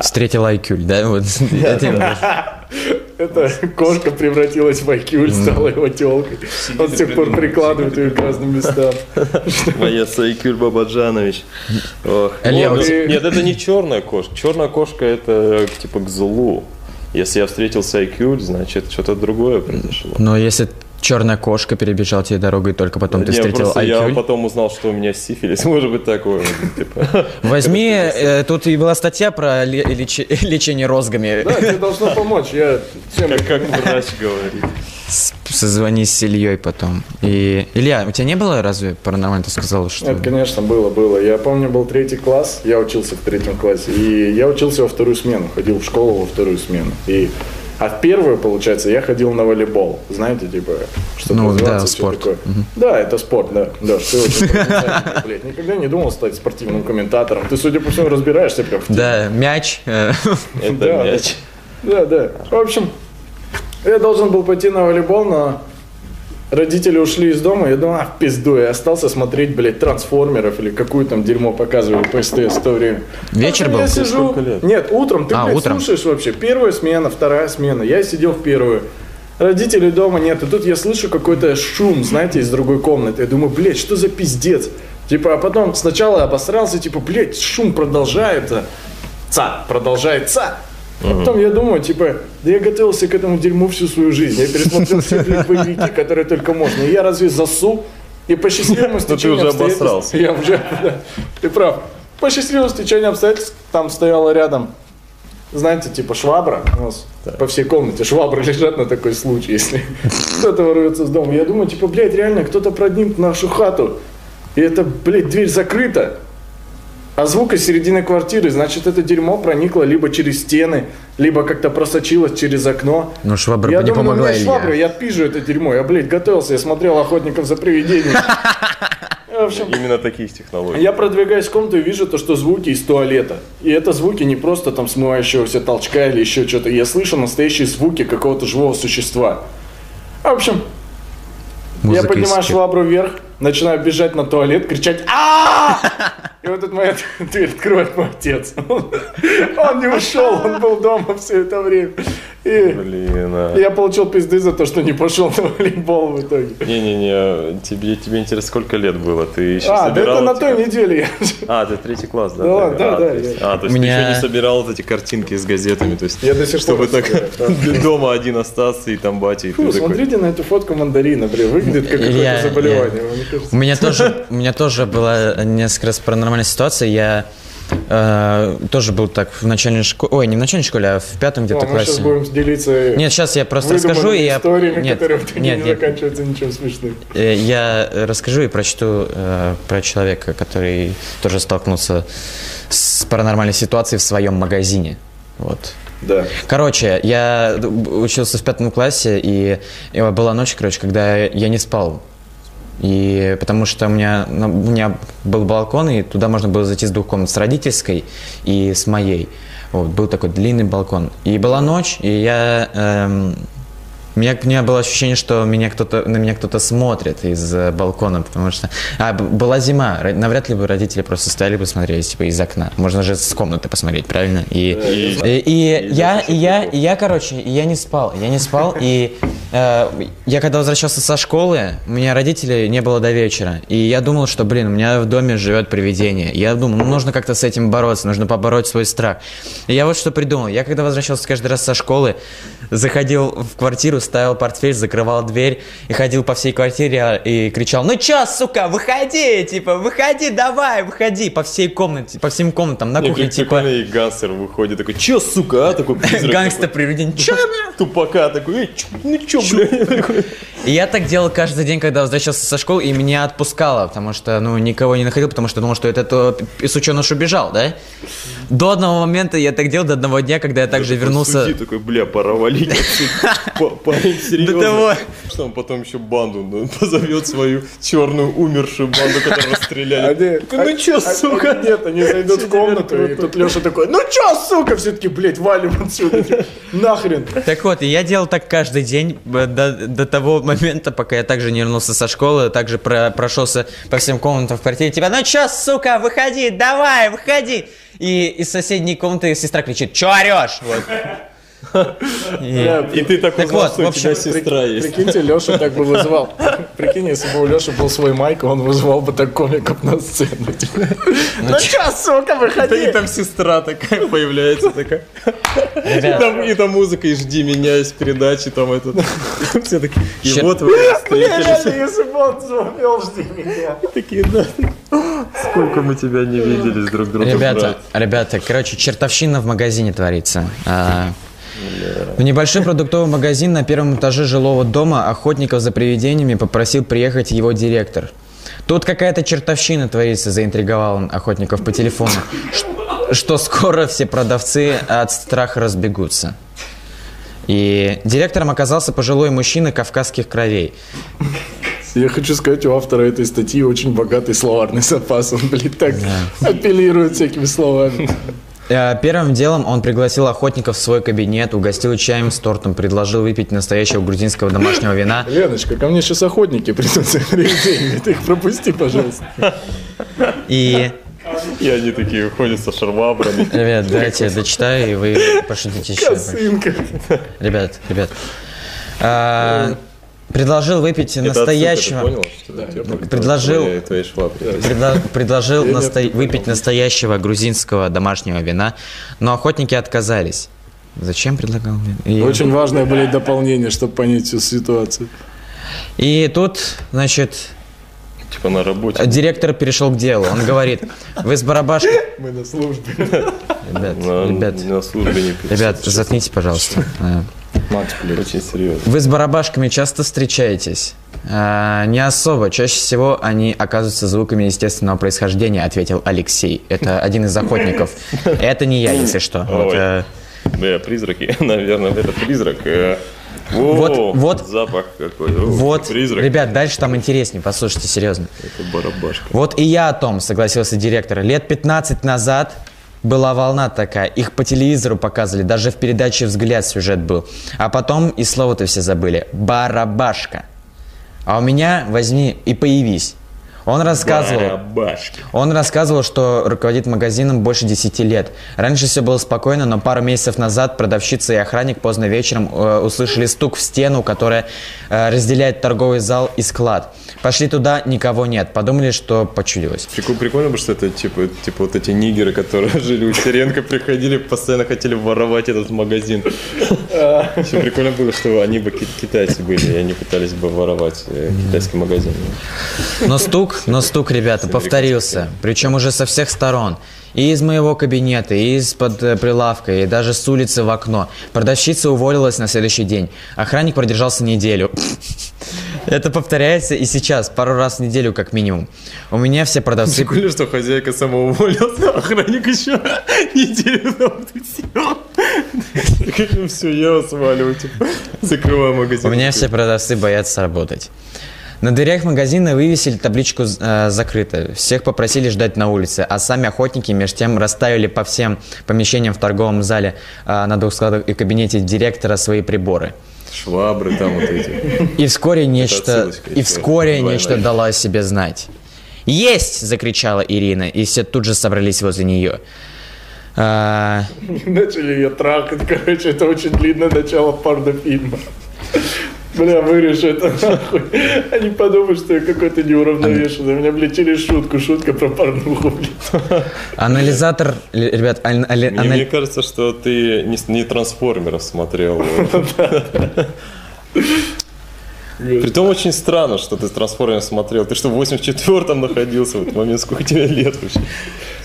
встретил Айкюль, да? Вот этим. [LAUGHS] Эта кошка превратилась в Айкюль, стала его телкой. Он с тех пор прикладывает ее к разным местам. [LAUGHS] Моя Сайкюль Бабаджанович. Нет, это не черная кошка. Черная кошка это типа к злу. Если я встретил Сайкюль, значит что-то другое произошло. Но если черная кошка перебежала тебе дорогу, и только потом ты встретил просто я потом узнал, что у меня сифилис. [LAUGHS] Может быть такое. Типа. [LAUGHS] возьми, э, тут и была статья про [LAUGHS] лечение розгами. Да, тебе должно помочь. Я всем Как, как врач говорит. С- Созвонись с Ильей потом. И Илья, у тебя не было разве паранормально? Ты сказал, что... Нет, конечно, было, было. Я помню, был третий класс, я учился в третьем классе, и я учился во вторую смену, ходил в школу во вторую смену. И, а в первую, получается, я ходил на волейбол. Знаете, типа, что Ну, да, всё спорт. такое. Да, это спорт, да. Да, что ты очень блядь. Никогда не думал стать спортивным комментатором. Ты, судя по всему, разбираешься прям в теме. Да, мяч. э, [LAUGHS] Это Да. мяч. Да, да. В общем, я должен был пойти на волейбол, но родители ушли из дома, я думал, а, в пизду, я остался смотреть, блядь, трансформеров или какую там дерьмо показывали по СТС в то время. Вечер был? Я сижу... Сколько лет? Нет, утром, ты, А, блядь, утром. слушаешь вообще, первая смена, вторая смена, я сидел в первую. Родителей дома нет, и тут я слышу какой-то шум, знаете, из другой комнаты. Я думаю, блядь, что за пиздец? Типа, а потом сначала я обосрался, типа, блядь, шум продолжается. Ца, продолжается. А потом я думаю, типа, да я готовился к этому дерьму всю свою жизнь. Я пересмотрел все [LAUGHS] боевики, которые только можно. И я разве засу? И по счастливому [LAUGHS] ты стечению уже обстоятельств- обосрался. Я уже, да, ты прав. По счастливому стечению обстоятельств там стояла рядом знаете, типа швабра, у нас по всей комнате швабры [LAUGHS] лежат на такой случай, если кто-то воруется с дома. Я думаю, типа, блядь, реально кто-то проник в нашу хату, и это, блядь, дверь закрыта, а звук из середины квартиры, значит, это дерьмо проникло либо через стены, либо как-то просочилось через окно. Ну, швабра я бы не думаю, ну, у помогла, меня швабра, я пижу это дерьмо. Я, блядь, готовился, я смотрел «Охотников за привидениями». [LAUGHS] В общем, Именно таких технологий. я продвигаюсь в комнату и вижу то, что звуки из туалета. И это звуки не просто там смывающегося толчка или еще что-то. Я слышу настоящие звуки какого-то живого существа. В общем, я Музыка из поднимаю швабру вверх, начинаю бежать на туалет, кричать а И вот этот момент [LAUGHS] дверь открывает мой отец. Он не ушел, он был дома все это время. И Блин, а. я получил пизды за то, что не пошел на волейбол в итоге. Не-не-не, тебе, тебе интересно, сколько лет было? Ты еще А, да собирал это на той кар- неделе. я- А, ты третий класс, да? Да ладно, да, а, да, то есть, я- а, то есть У ты меня- еще не собирал вот эти картинки с газетами, то есть, Я до сих чтобы пор так собираю, [LAUGHS] дома один остаться и там батя, и Фу, ты такой... смотрите на эту фотку мандарина, блин, выглядит как Я- какое-то заболевание. мне кажется. У меня [LAUGHS] тоже, у меня тоже была несколько раз паранормальная ситуация. Я э, тоже был так в начальной школе, ой, не в начальной школе, а в пятом где-то О, мы сейчас классе. будем делиться Нет, сейчас я просто расскажу, и я... историями, Нет, которые нет, не нет. заканчиваются ничем смешным. Э, Я расскажу и прочту э, про человека, который тоже столкнулся с паранормальной ситуацией в своем магазине. Вот. Да. Короче, я учился в пятом классе, и была ночь, короче, когда я не спал. И потому что у меня, ну, у меня был балкон, и туда можно было зайти с двух комнат, с родительской и с моей. Вот, был такой длинный балкон. И была ночь, и я... эм, у меня, у меня было ощущение, что меня кто-то, на меня кто-то смотрит из э, балкона, потому что... А, была зима, навряд ли бы родители просто стояли бы смотрели, типа, из окна. Можно же с комнаты посмотреть, правильно? И, И- и, и и я, и я, и я, короче, я не спал, я не спал, и э, я когда возвращался со школы, у меня родителей не было до вечера, и я думал, что, блин, у меня в доме живет привидение. Я думал, ну, нужно как-то с этим бороться, нужно побороть свой страх. И я вот что придумал. Я когда возвращался каждый раз со школы, заходил в квартиру, ставил портфель, закрывал дверь и ходил по всей квартире а, и кричал, ну чё, сука, выходи, типа, выходи, давай, выходи, по всей комнате, по всем комнатам, на Не, кухне, типа, и гангстер выходит такой, чё, сука, а? Такой [LAUGHS] гангстер привидение, чё? Тупака такой, ну чё, бля? И я так делал каждый день, когда возвращался со школы, и меня отпускало, потому что, ну, никого не находил, потому что думал, что это то сученыш убежал, да? До одного момента я так делал, до одного дня, когда я также вернулся... Судьи такой, бля, пора валить [LAUGHS] Парень серьезно. того... Что он потом еще банду ну, [LAUGHS] позовет свою черную умершую банду, которую расстреляли. Они- Ну чё, а- сука? а- Нет, они зайдут в комнату, и тут Леша такой, ну чё, сука, все-таки, блядь, валим отсюда. типа, Нахрен. Так вот, я делал так каждый день э, до, до того момента, пока я также не вернулся со школы, также про- прошелся по всем комнатам в квартире. Тебя, ну чё, сука, выходи, давай, выходи. И из соседней комнаты сестра кричит, чё орешь? Вот. И- И ты так Так узнал, вот, что у тебя сестра есть. Прикиньте, Леша так бы вызвал. Прикинь, если бы у Леши был свой майк, он вызвал бы так комиков на сцену. типа. Ну чё, сука, И выходи. там сестра такая появляется, такая. И там, и музыка, и жди меня из передачи, там этот. Все такие. И вот вы если бы он звонил, жди меня. Такие, да. Сколько мы тебя не видели с друг другом. Ребята, ребята, короче, чертовщина в магазине творится. В небольшой продуктовый магазин на первом этаже жилого дома охотников за привидениями попросил приехать его директор. Тут какая-то чертовщина творится, заинтриговал он охотников по телефону, что скоро все продавцы от страха разбегутся. И директором оказался пожилой мужчина кавказских кровей. Я хочу сказать, у автора этой статьи очень богатый словарный запас. Он, блин, так апеллирует всякими словами. Э, Первым делом он пригласил охотников в свой кабинет, угостил чаем с тортом, предложил выпить настоящего грузинского домашнего вина. Леночка, ко мне сейчас охотники придут за. Ты их пропусти, пожалуйста. И, И они такие ходят со шарвабрами. ребят, давайте я дочитаю, и вы пошутите еще. Косынка. Ребят, ребят. Предложил выпить Это настоящего... Ты понял, что это Предложил- твоей- предложил насто- выпить настоящего грузинского домашнего вина, но охотники отказались. Зачем предлагал? И, Очень важное, блядь, дополнение, чтобы понять всю ситуацию. и тут, значит, Типа на работе. директор перешел к делу. Он говорит, вы с барабашкой... [LAUGHS] Мы на службе. Ребят, На, ребят, на службе не ребят, заткните, пожалуйста. [LAUGHS] Мать, блядь. Очень серьезно. Вы с барабашками часто встречаетесь? «А, не особо. Чаще всего они оказываются звуками естественного происхождения, ответил Алексей. Это один из охотников. Это не я, если что. Вот, Ой. э, Да, призраки, [LAUGHS] наверное, это призрак. Э, Вот- о, вот- запах какой. О, вот, Призрак. ребят, дальше там интереснее, послушайте, серьезно. Это барабашка. Вот и я о том, согласился директор. Лет 15 назад была волна такая, их по телевизору показывали, даже в передаче «Взгляд» сюжет был. А потом и слово-то все забыли. Барабашка. А у меня возьми и появись. Он рассказывал... Барабашки. Он рассказывал, что руководит магазином больше 10 лет. Раньше все было спокойно, но пару месяцев назад продавщица и охранник поздно вечером э, услышали стук в стену, которая э, разделяет торговый зал и склад. Пошли туда, никого нет. Подумали, что почудилось. Прикол, прикольно, потому что это типа, типа вот эти нигеры, которые [LAUGHS] жили у Сиренко, приходили, постоянно хотели воровать этот магазин. [LAUGHS] Еще прикольно было, что они бы ки- китайцы были, и они пытались бы воровать э, китайский магазин. Но стук, но стук, ребята, повторился. Причем уже со всех сторон. И из моего кабинета, и из-под э, прилавка, и даже с улицы в окно. Продавщица уволилась на следующий день. Охранник продержался неделю. [LAUGHS] Это повторяется и сейчас, пару раз в неделю как минимум. У меня все продавцы... Прикольно, что хозяйка самоуволилась, а охранник еще [LAUGHS] неделю там. Все, [LAUGHS] я сваливаю, типа, закрываю магазин. У меня все продавцы боятся работать. На дверях магазина вывесили табличку э, «Закрыто». Всех попросили ждать на улице, а сами охотники между тем расставили по всем помещениям в торговом зале э, на двух складах и кабинете директора свои приборы. Швабры там вот эти. И вскоре нечто, и вскоре нечто дало о себе знать. «Есть!» – закричала Ирина, и все тут же собрались возле нее. А, Начали ее трахать, короче, это очень длинное начало порнофильма. Бля, вырежь это нахуй. Они подумают, что я какой-то неуравновешенный. У меня, блядь, через шутку, шутка про порнуху, блядь. анализатор, ребят, ан- али- Мне, анали- мне кажется, что ты не, не трансформеров смотрел. Притом очень странно, что ты трансформеров смотрел. Ты что, в 84-м находился в этот момент? Сколько тебе лет вообще?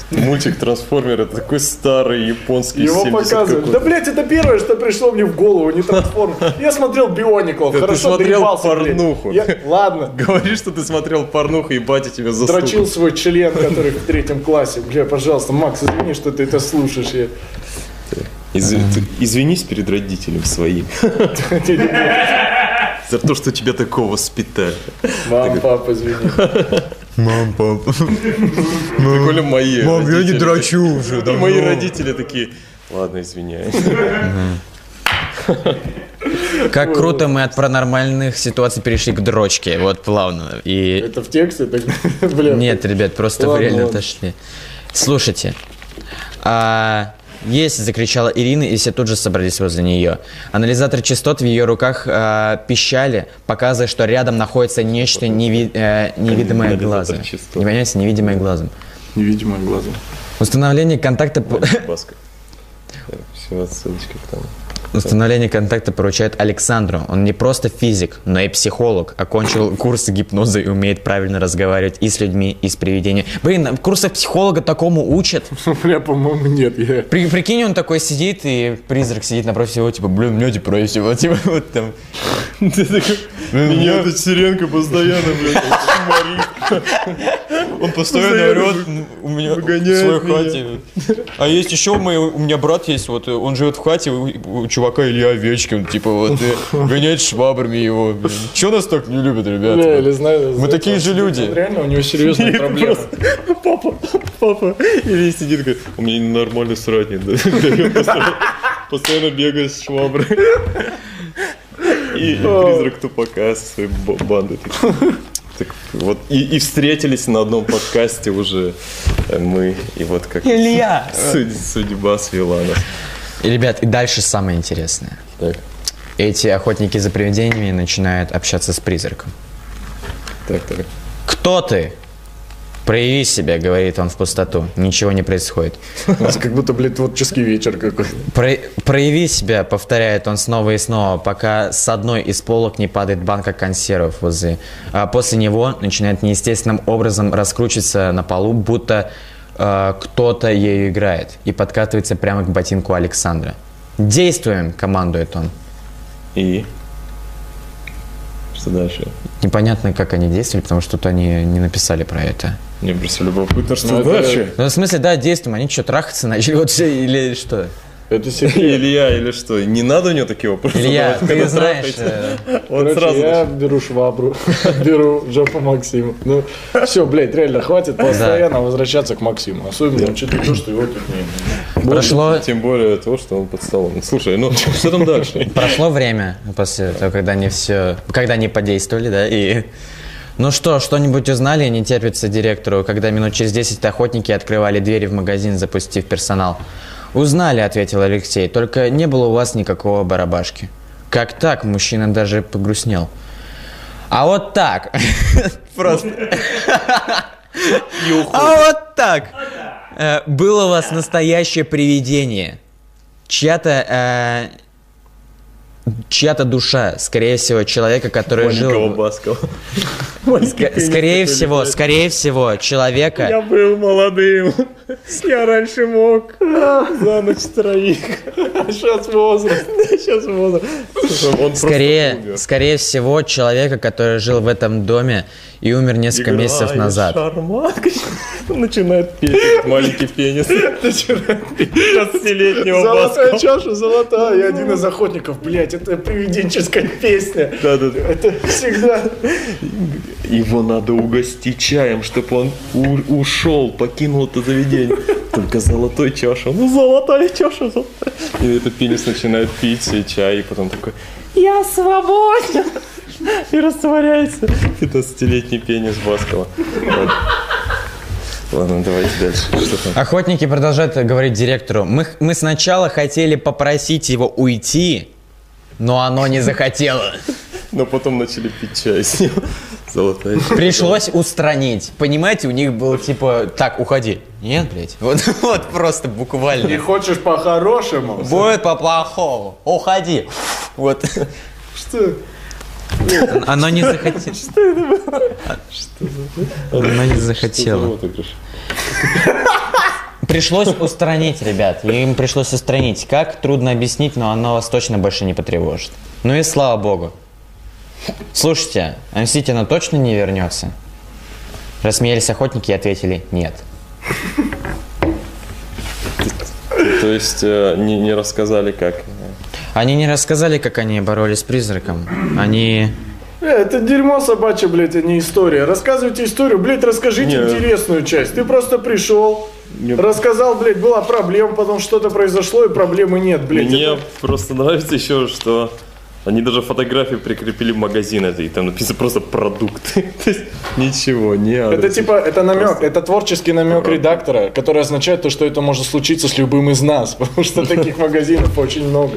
Мультик Трансформер это такой старый японский Его 70 показывали. какой-то. Да, блядь, это первое, что пришло мне в голову, не трансформ. Я смотрел Биониклов, Да ты хорошо смотрел доебался, порнуху. Я- Ладно, [LAUGHS] Говори, что ты смотрел порнуху, и батя тебя застукал. дрочил свой член, который в третьем классе. Бля, пожалуйста, Макс, извини, что ты это слушаешь. Я- Из- ты извинись перед родителем своим [LAUGHS] за то, что тебя такого воспитали. Мам, папа, извини. [LAUGHS] Мам, папа. [LAUGHS] Прикольно мои Мам, я не дрочу уже И мои родители такие, ладно, извиняюсь. Как круто мы от паранормальных ситуаций перешли к дрочке. Вот плавно. И Это в тексте? Так, [LAUGHS] бля, Нет, ребят, просто Ладно, вы реально отошли. Слушайте, а, есть, закричала Ирина, и все тут же собрались возле нее. Анализатор частот в ее руках а, пищали, показывая, что рядом находится нечто неви- э, невидимое глазом. Не понимаете, невидимое глазом. Невидимое глазом. Установление контакта... [LAUGHS] Все, отсылочка к тому. Установление контакта поручает Александру. Он не просто физик, но и психолог. Окончил курсы гипноза и умеет правильно разговаривать и с людьми, и с привидениями. Блин, в курсах психолога такому учат. [LAUGHS] Бля, по-моему, нет. Я... При, прикинь, он такой сидит, и призрак сидит напротив его, типа, блин, мне депрессия, вот, типа, вот там. [LAUGHS] Меня этот Сиренко постоянно, блядь, [LAUGHS] Он Постоянно орёт, у меня в своей хате. А есть еще мой, у меня брат есть, вот, он живет в хате, у, чувака Илья Овечкин, типа, вот, [LAUGHS] гоняет швабрами его. Чего нас так не любят, ребята? Знаю, Мы такие же люди. Реально, у него серьезные [LAUGHS] проблемы. [LAUGHS] Папа, папа. Или сидит, говорит, у меня нормальный сратник. да. Я постоянно- бегает с шваброй. И призрак тупака со своей бандой. Вот, и, и встретились на одном подкасте уже э, мы, и вот как Илья! суд- судьба свела нас. И, ребят, и дальше самое интересное. Так, Эти охотники за привидениями начинают общаться с призраком. так, так. Кто ты? Прояви себя, говорит он в пустоту. Ничего не происходит. У [LAUGHS] нас как будто, блядь, творческий вечер какой-то. Про- прояви себя, повторяет он снова и снова, пока с одной из полок не падает банка консервов возле. А после него начинает неестественным образом раскручиваться на полу, будто э, кто-то ею играет, и подкатывается прямо к ботинку Александра. Действуем, командует он. И? Что дальше? Непонятно, как они действовали, потому что тут они не написали про это. Мне просто любопытно, что Ну, это- дальше. Ну, в смысле, да, действуем, они что, трахаться начали, вот все, или что? Это секрет. Илья или что? Не надо у него такие вопросы Илья, задавать, ты знаешь, э, Он Короче, сразу я начал. беру швабру, [LAUGHS] беру жопу Максима. Ну, все, блядь, реально, хватит постоянно возвращаться к Максиму. Особенно учитывая то, что его тут нет. прошло, Тем более то, что он под столом. Слушай, ну что там дальше? [LAUGHS] прошло время после того, когда они все, когда они подействовали, да, и... Ну что, что-нибудь узнали? Не терпится директору, когда минут через 10 охотники открывали двери в магазин, запустив персонал. «Узнали», — ответил Алексей, — «только не было у вас никакого барабашки». «Как так?» — мужчина даже погрустнел. «А вот так!» [LAUGHS] Просто. А вот так! Э, Было у вас настоящее привидение. Чья-то... Чья-то душа, скорее всего, человека, который Маленького жил... Баскова. Ск- скорее всего, скорее всего, человека... был молодым. Я раньше мог. За ночь троих. Сейчас возраст. Сейчас возраст. Скорее, скорее всего, человека, который жил в этом доме и умер несколько месяцев назад. шарманка. Начинает петь этот маленький пенис. 20-летнего Золотая Баскова. чаша, золотая. Я один из охотников, блядь, это привиденческая песня. Да-да-да. Это всегда... Его надо угостить чаем, чтобы он у- ушел, покинул это заведение. Только золотой чаша. Ну, золотая чаша. золотая. И этот пенис начинает пить себе чай, и потом такой «Я свободен!» И растворяется. 15-летний пенис Баскова. Вот. Ладно, давайте дальше. Охотники продолжают говорить директору. Мы, мы сначала хотели попросить его уйти, но оно не захотело. Но потом начали пить чай с ним. Золотая. Пришлось устранить. Понимаете, у них было типа, так, уходи. Нет, блядь. Вот, [LAUGHS] вот просто Не буквально. хочешь по-хорошему? Будет по-плохому. Уходи. Вот. Что? Оно не захотело. [LAUGHS] Что это было? Оно не захотело. Пришлось устранить, ребят. Им пришлось устранить. Как? Трудно объяснить, но оно вас точно больше не потревожит. Ну и слава богу. Слушайте, а действительно точно не вернется? Рассмеялись охотники и ответили нет. То есть э, не, не рассказали как. Они не рассказали, как они боролись с призраком. Они... Э, Это дерьмо собачье, блядь, а не история. Рассказывайте историю, блядь, расскажите Не. интересную часть. Ты просто пришел, Не. рассказал, блядь, была проблема, потом что-то произошло, и проблемы нет, блядь. Мне Это- просто нравится еще, что они даже фотографию прикрепили в магазин это, и там написано просто продукты. [LAUGHS] То есть ничего, не Это типа, это намек, это творческий намек редактора, который означает то, что это может случиться с любым из нас, [LAUGHS] потому что таких магазинов очень много.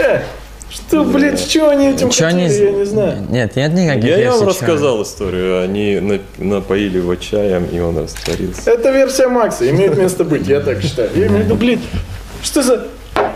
Э, [LAUGHS] что, блядь, что они этим Чё хотели, они... я не знаю. Нет, нет никаких Я, я вам рассказал историю. Они на- напоили его чаем, и он растворился. Это версия Макса, имеет место быть, я так считаю. Я имею в виду, блин, что за...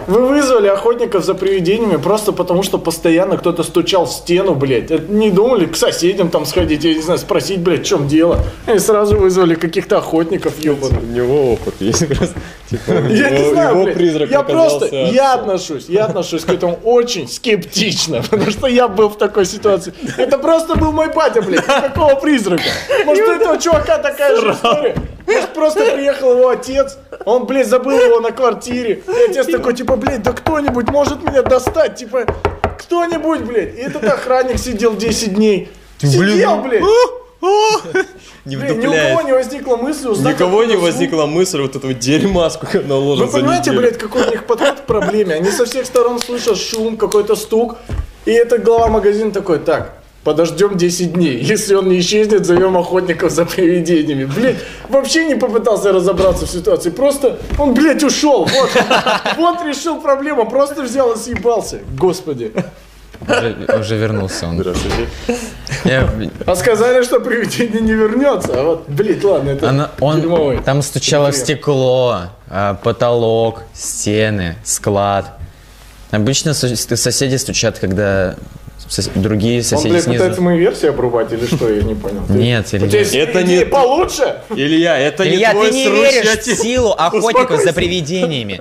Вы вызвали охотников за привидениями просто потому, что постоянно кто-то стучал в стену, блядь. Это Не думали к соседям там сходить, я не знаю, спросить, блядь, в чем дело. И сразу вызвали каких-то охотников, ебаных. У него опыт есть просто. Типа, Я не знаю, его блядь. призрак я просто, я отношусь, я отношусь к этому очень скептично, [LAUGHS] потому что я был в такой ситуации. Это просто был мой батя, блядь, никакого призрака. Может, у этого чувака такая же история? Просто приехал его отец, он, блядь, забыл его на квартире, и отец такой, типа, блядь, да кто-нибудь может меня достать, типа, кто-нибудь, блядь. И этот охранник сидел 10 дней. Сидел, блядь. Не Блин, ни у кого не возникла мысль узнать, Никого не возникла мысль вот этого дерьма, сколько наложено Вы за понимаете, блядь, какой у них подход к проблеме? Они со всех сторон слышат шум, какой-то стук. И этот глава магазина такой, так, подождем 10 дней. Если он не исчезнет, зовем охотников за привидениями. Блядь, вообще не попытался разобраться в ситуации. Просто он, блядь, ушел. Вот, вот решил проблему. Просто взял и съебался. Господи. Уже, уже вернулся он. Здравствуйте. Я- А сказали, что привидение не вернется. А вот, блядь, ладно, это Она- он, дерьмовый. там стучало в стекло, а, потолок, стены, склад. Обычно сос- соседи стучат, когда сос- другие Он, соседи блядь, снизу. пытается мои версии обрубать или что, я не понял. Нет, У тебя Илья. есть Это не- получше? Илья, это Илья, не твой ты не веришь в силу охотников за привидениями.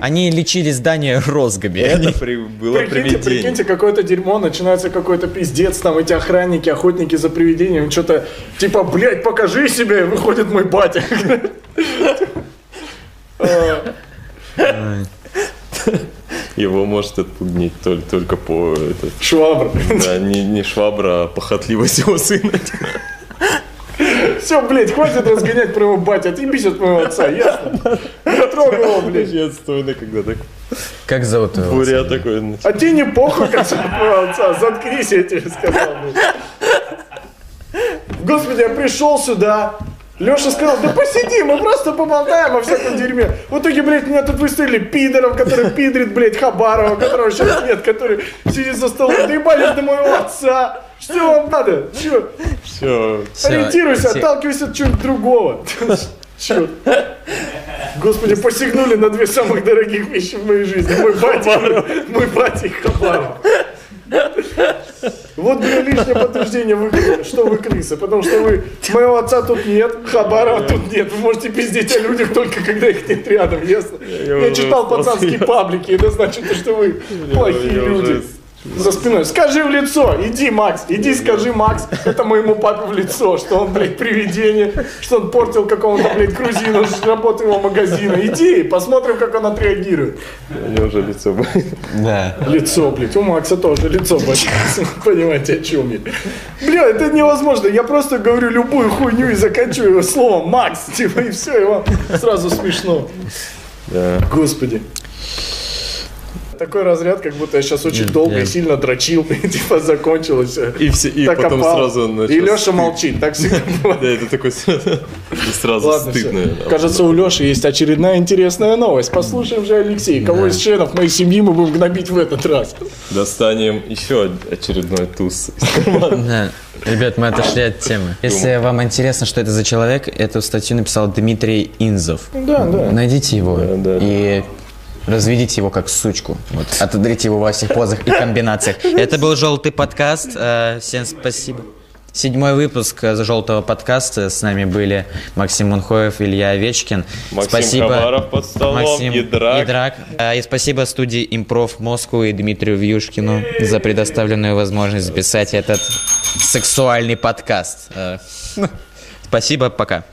Они лечили здание розгаби. Это при- было Прикиньте, привидение. прикиньте, какое-то дерьмо, начинается какой-то пиздец, там эти охранники, охотники за привидением, что-то типа, блядь, покажи себя, и выходит мой батя. Его может отпугнить только, только по... это, Швабра. да, не, не швабра, а похотливость его сына. Все, блядь, хватит разгонять про его батя, отъебись от моего отца, ясно? Не трогай его, блядь. Я отстойно, когда так Как зовут его? буря такой. А тебе не похуй, как зовут моего отца, заткнись, я тебе сказал, блядь. Господи, я пришел сюда, Леша сказал, да посиди, мы просто поболтаем о всяком дерьме. В итоге, блядь, меня тут выставили пидором, который пидрит, блядь, Хабарова, которого сейчас нет, который сидит за столом. Доебались до моего отца. Что вам надо? Че? Все. Ориентируйся, все. отталкивайся от чего-нибудь другого. Че? Господи, посягнули на две самых дорогих вещи в моей жизни. Мой батя, мой батя и Хабаров. Вот, блин, лишнее подтверждение, вы, что вы крысы, потому что вы, моего отца тут нет, Хабарова тут нет, вы можете пиздеть о людях только когда их нет рядом, ясно? Я уже читал пацанские паблики, это значит, что вы плохие я люди. За спиной. Скажи в лицо. Иди, Макс. Иди, скажи, Макс, это моему папе в лицо, что он, блядь, привидение, что он портил какому-то, блядь, грузину с работы его магазина. Иди, посмотрим, как он отреагирует. У него уже лицо болит. Да. Лицо, блядь, у Макса тоже лицо болит. Понимаете, о чем я? Бля, это невозможно. Я просто говорю любую хуйню и заканчиваю его словом Макс, типа, и все, и вам сразу смешно. Да. Господи. Такой разряд, как будто я сейчас очень долго и сильно дрочил, [LAUGHS] и типа закончилось. И, все, и Так потом опал. сразу начал И Леша молчит, так всегда [LAUGHS] бывает. Да, это такой [LAUGHS] сразу, стыдно. Кажется, у Леши есть очередная интересная новость. Послушаем же, Алексей, кого из членов моей семьи мы будем гнобить в этот раз? Достанем еще очередной туз. Ребят, мы отошли от темы. Если вам интересно, что это за человек, эту статью написал Дмитрий Инзов. Да, да. Найдите его Да, да. и разведите его как сучку. Вот. Отодрите его во всех позах и комбинациях. Это был «Желтый подкаст». Э, Всем спасибо. Седьмой выпуск э, «Желтого подкаста». С нами были Максим Мунхоев, Илья Овечкин. Максим Хабаров под столом, и Драк. А, И спасибо студии «Импров Москву» и Дмитрию Вьюшкину за предоставленную возможность записать этот сексуальный подкаст. Э, [LAUGHS] Спасибо, пока.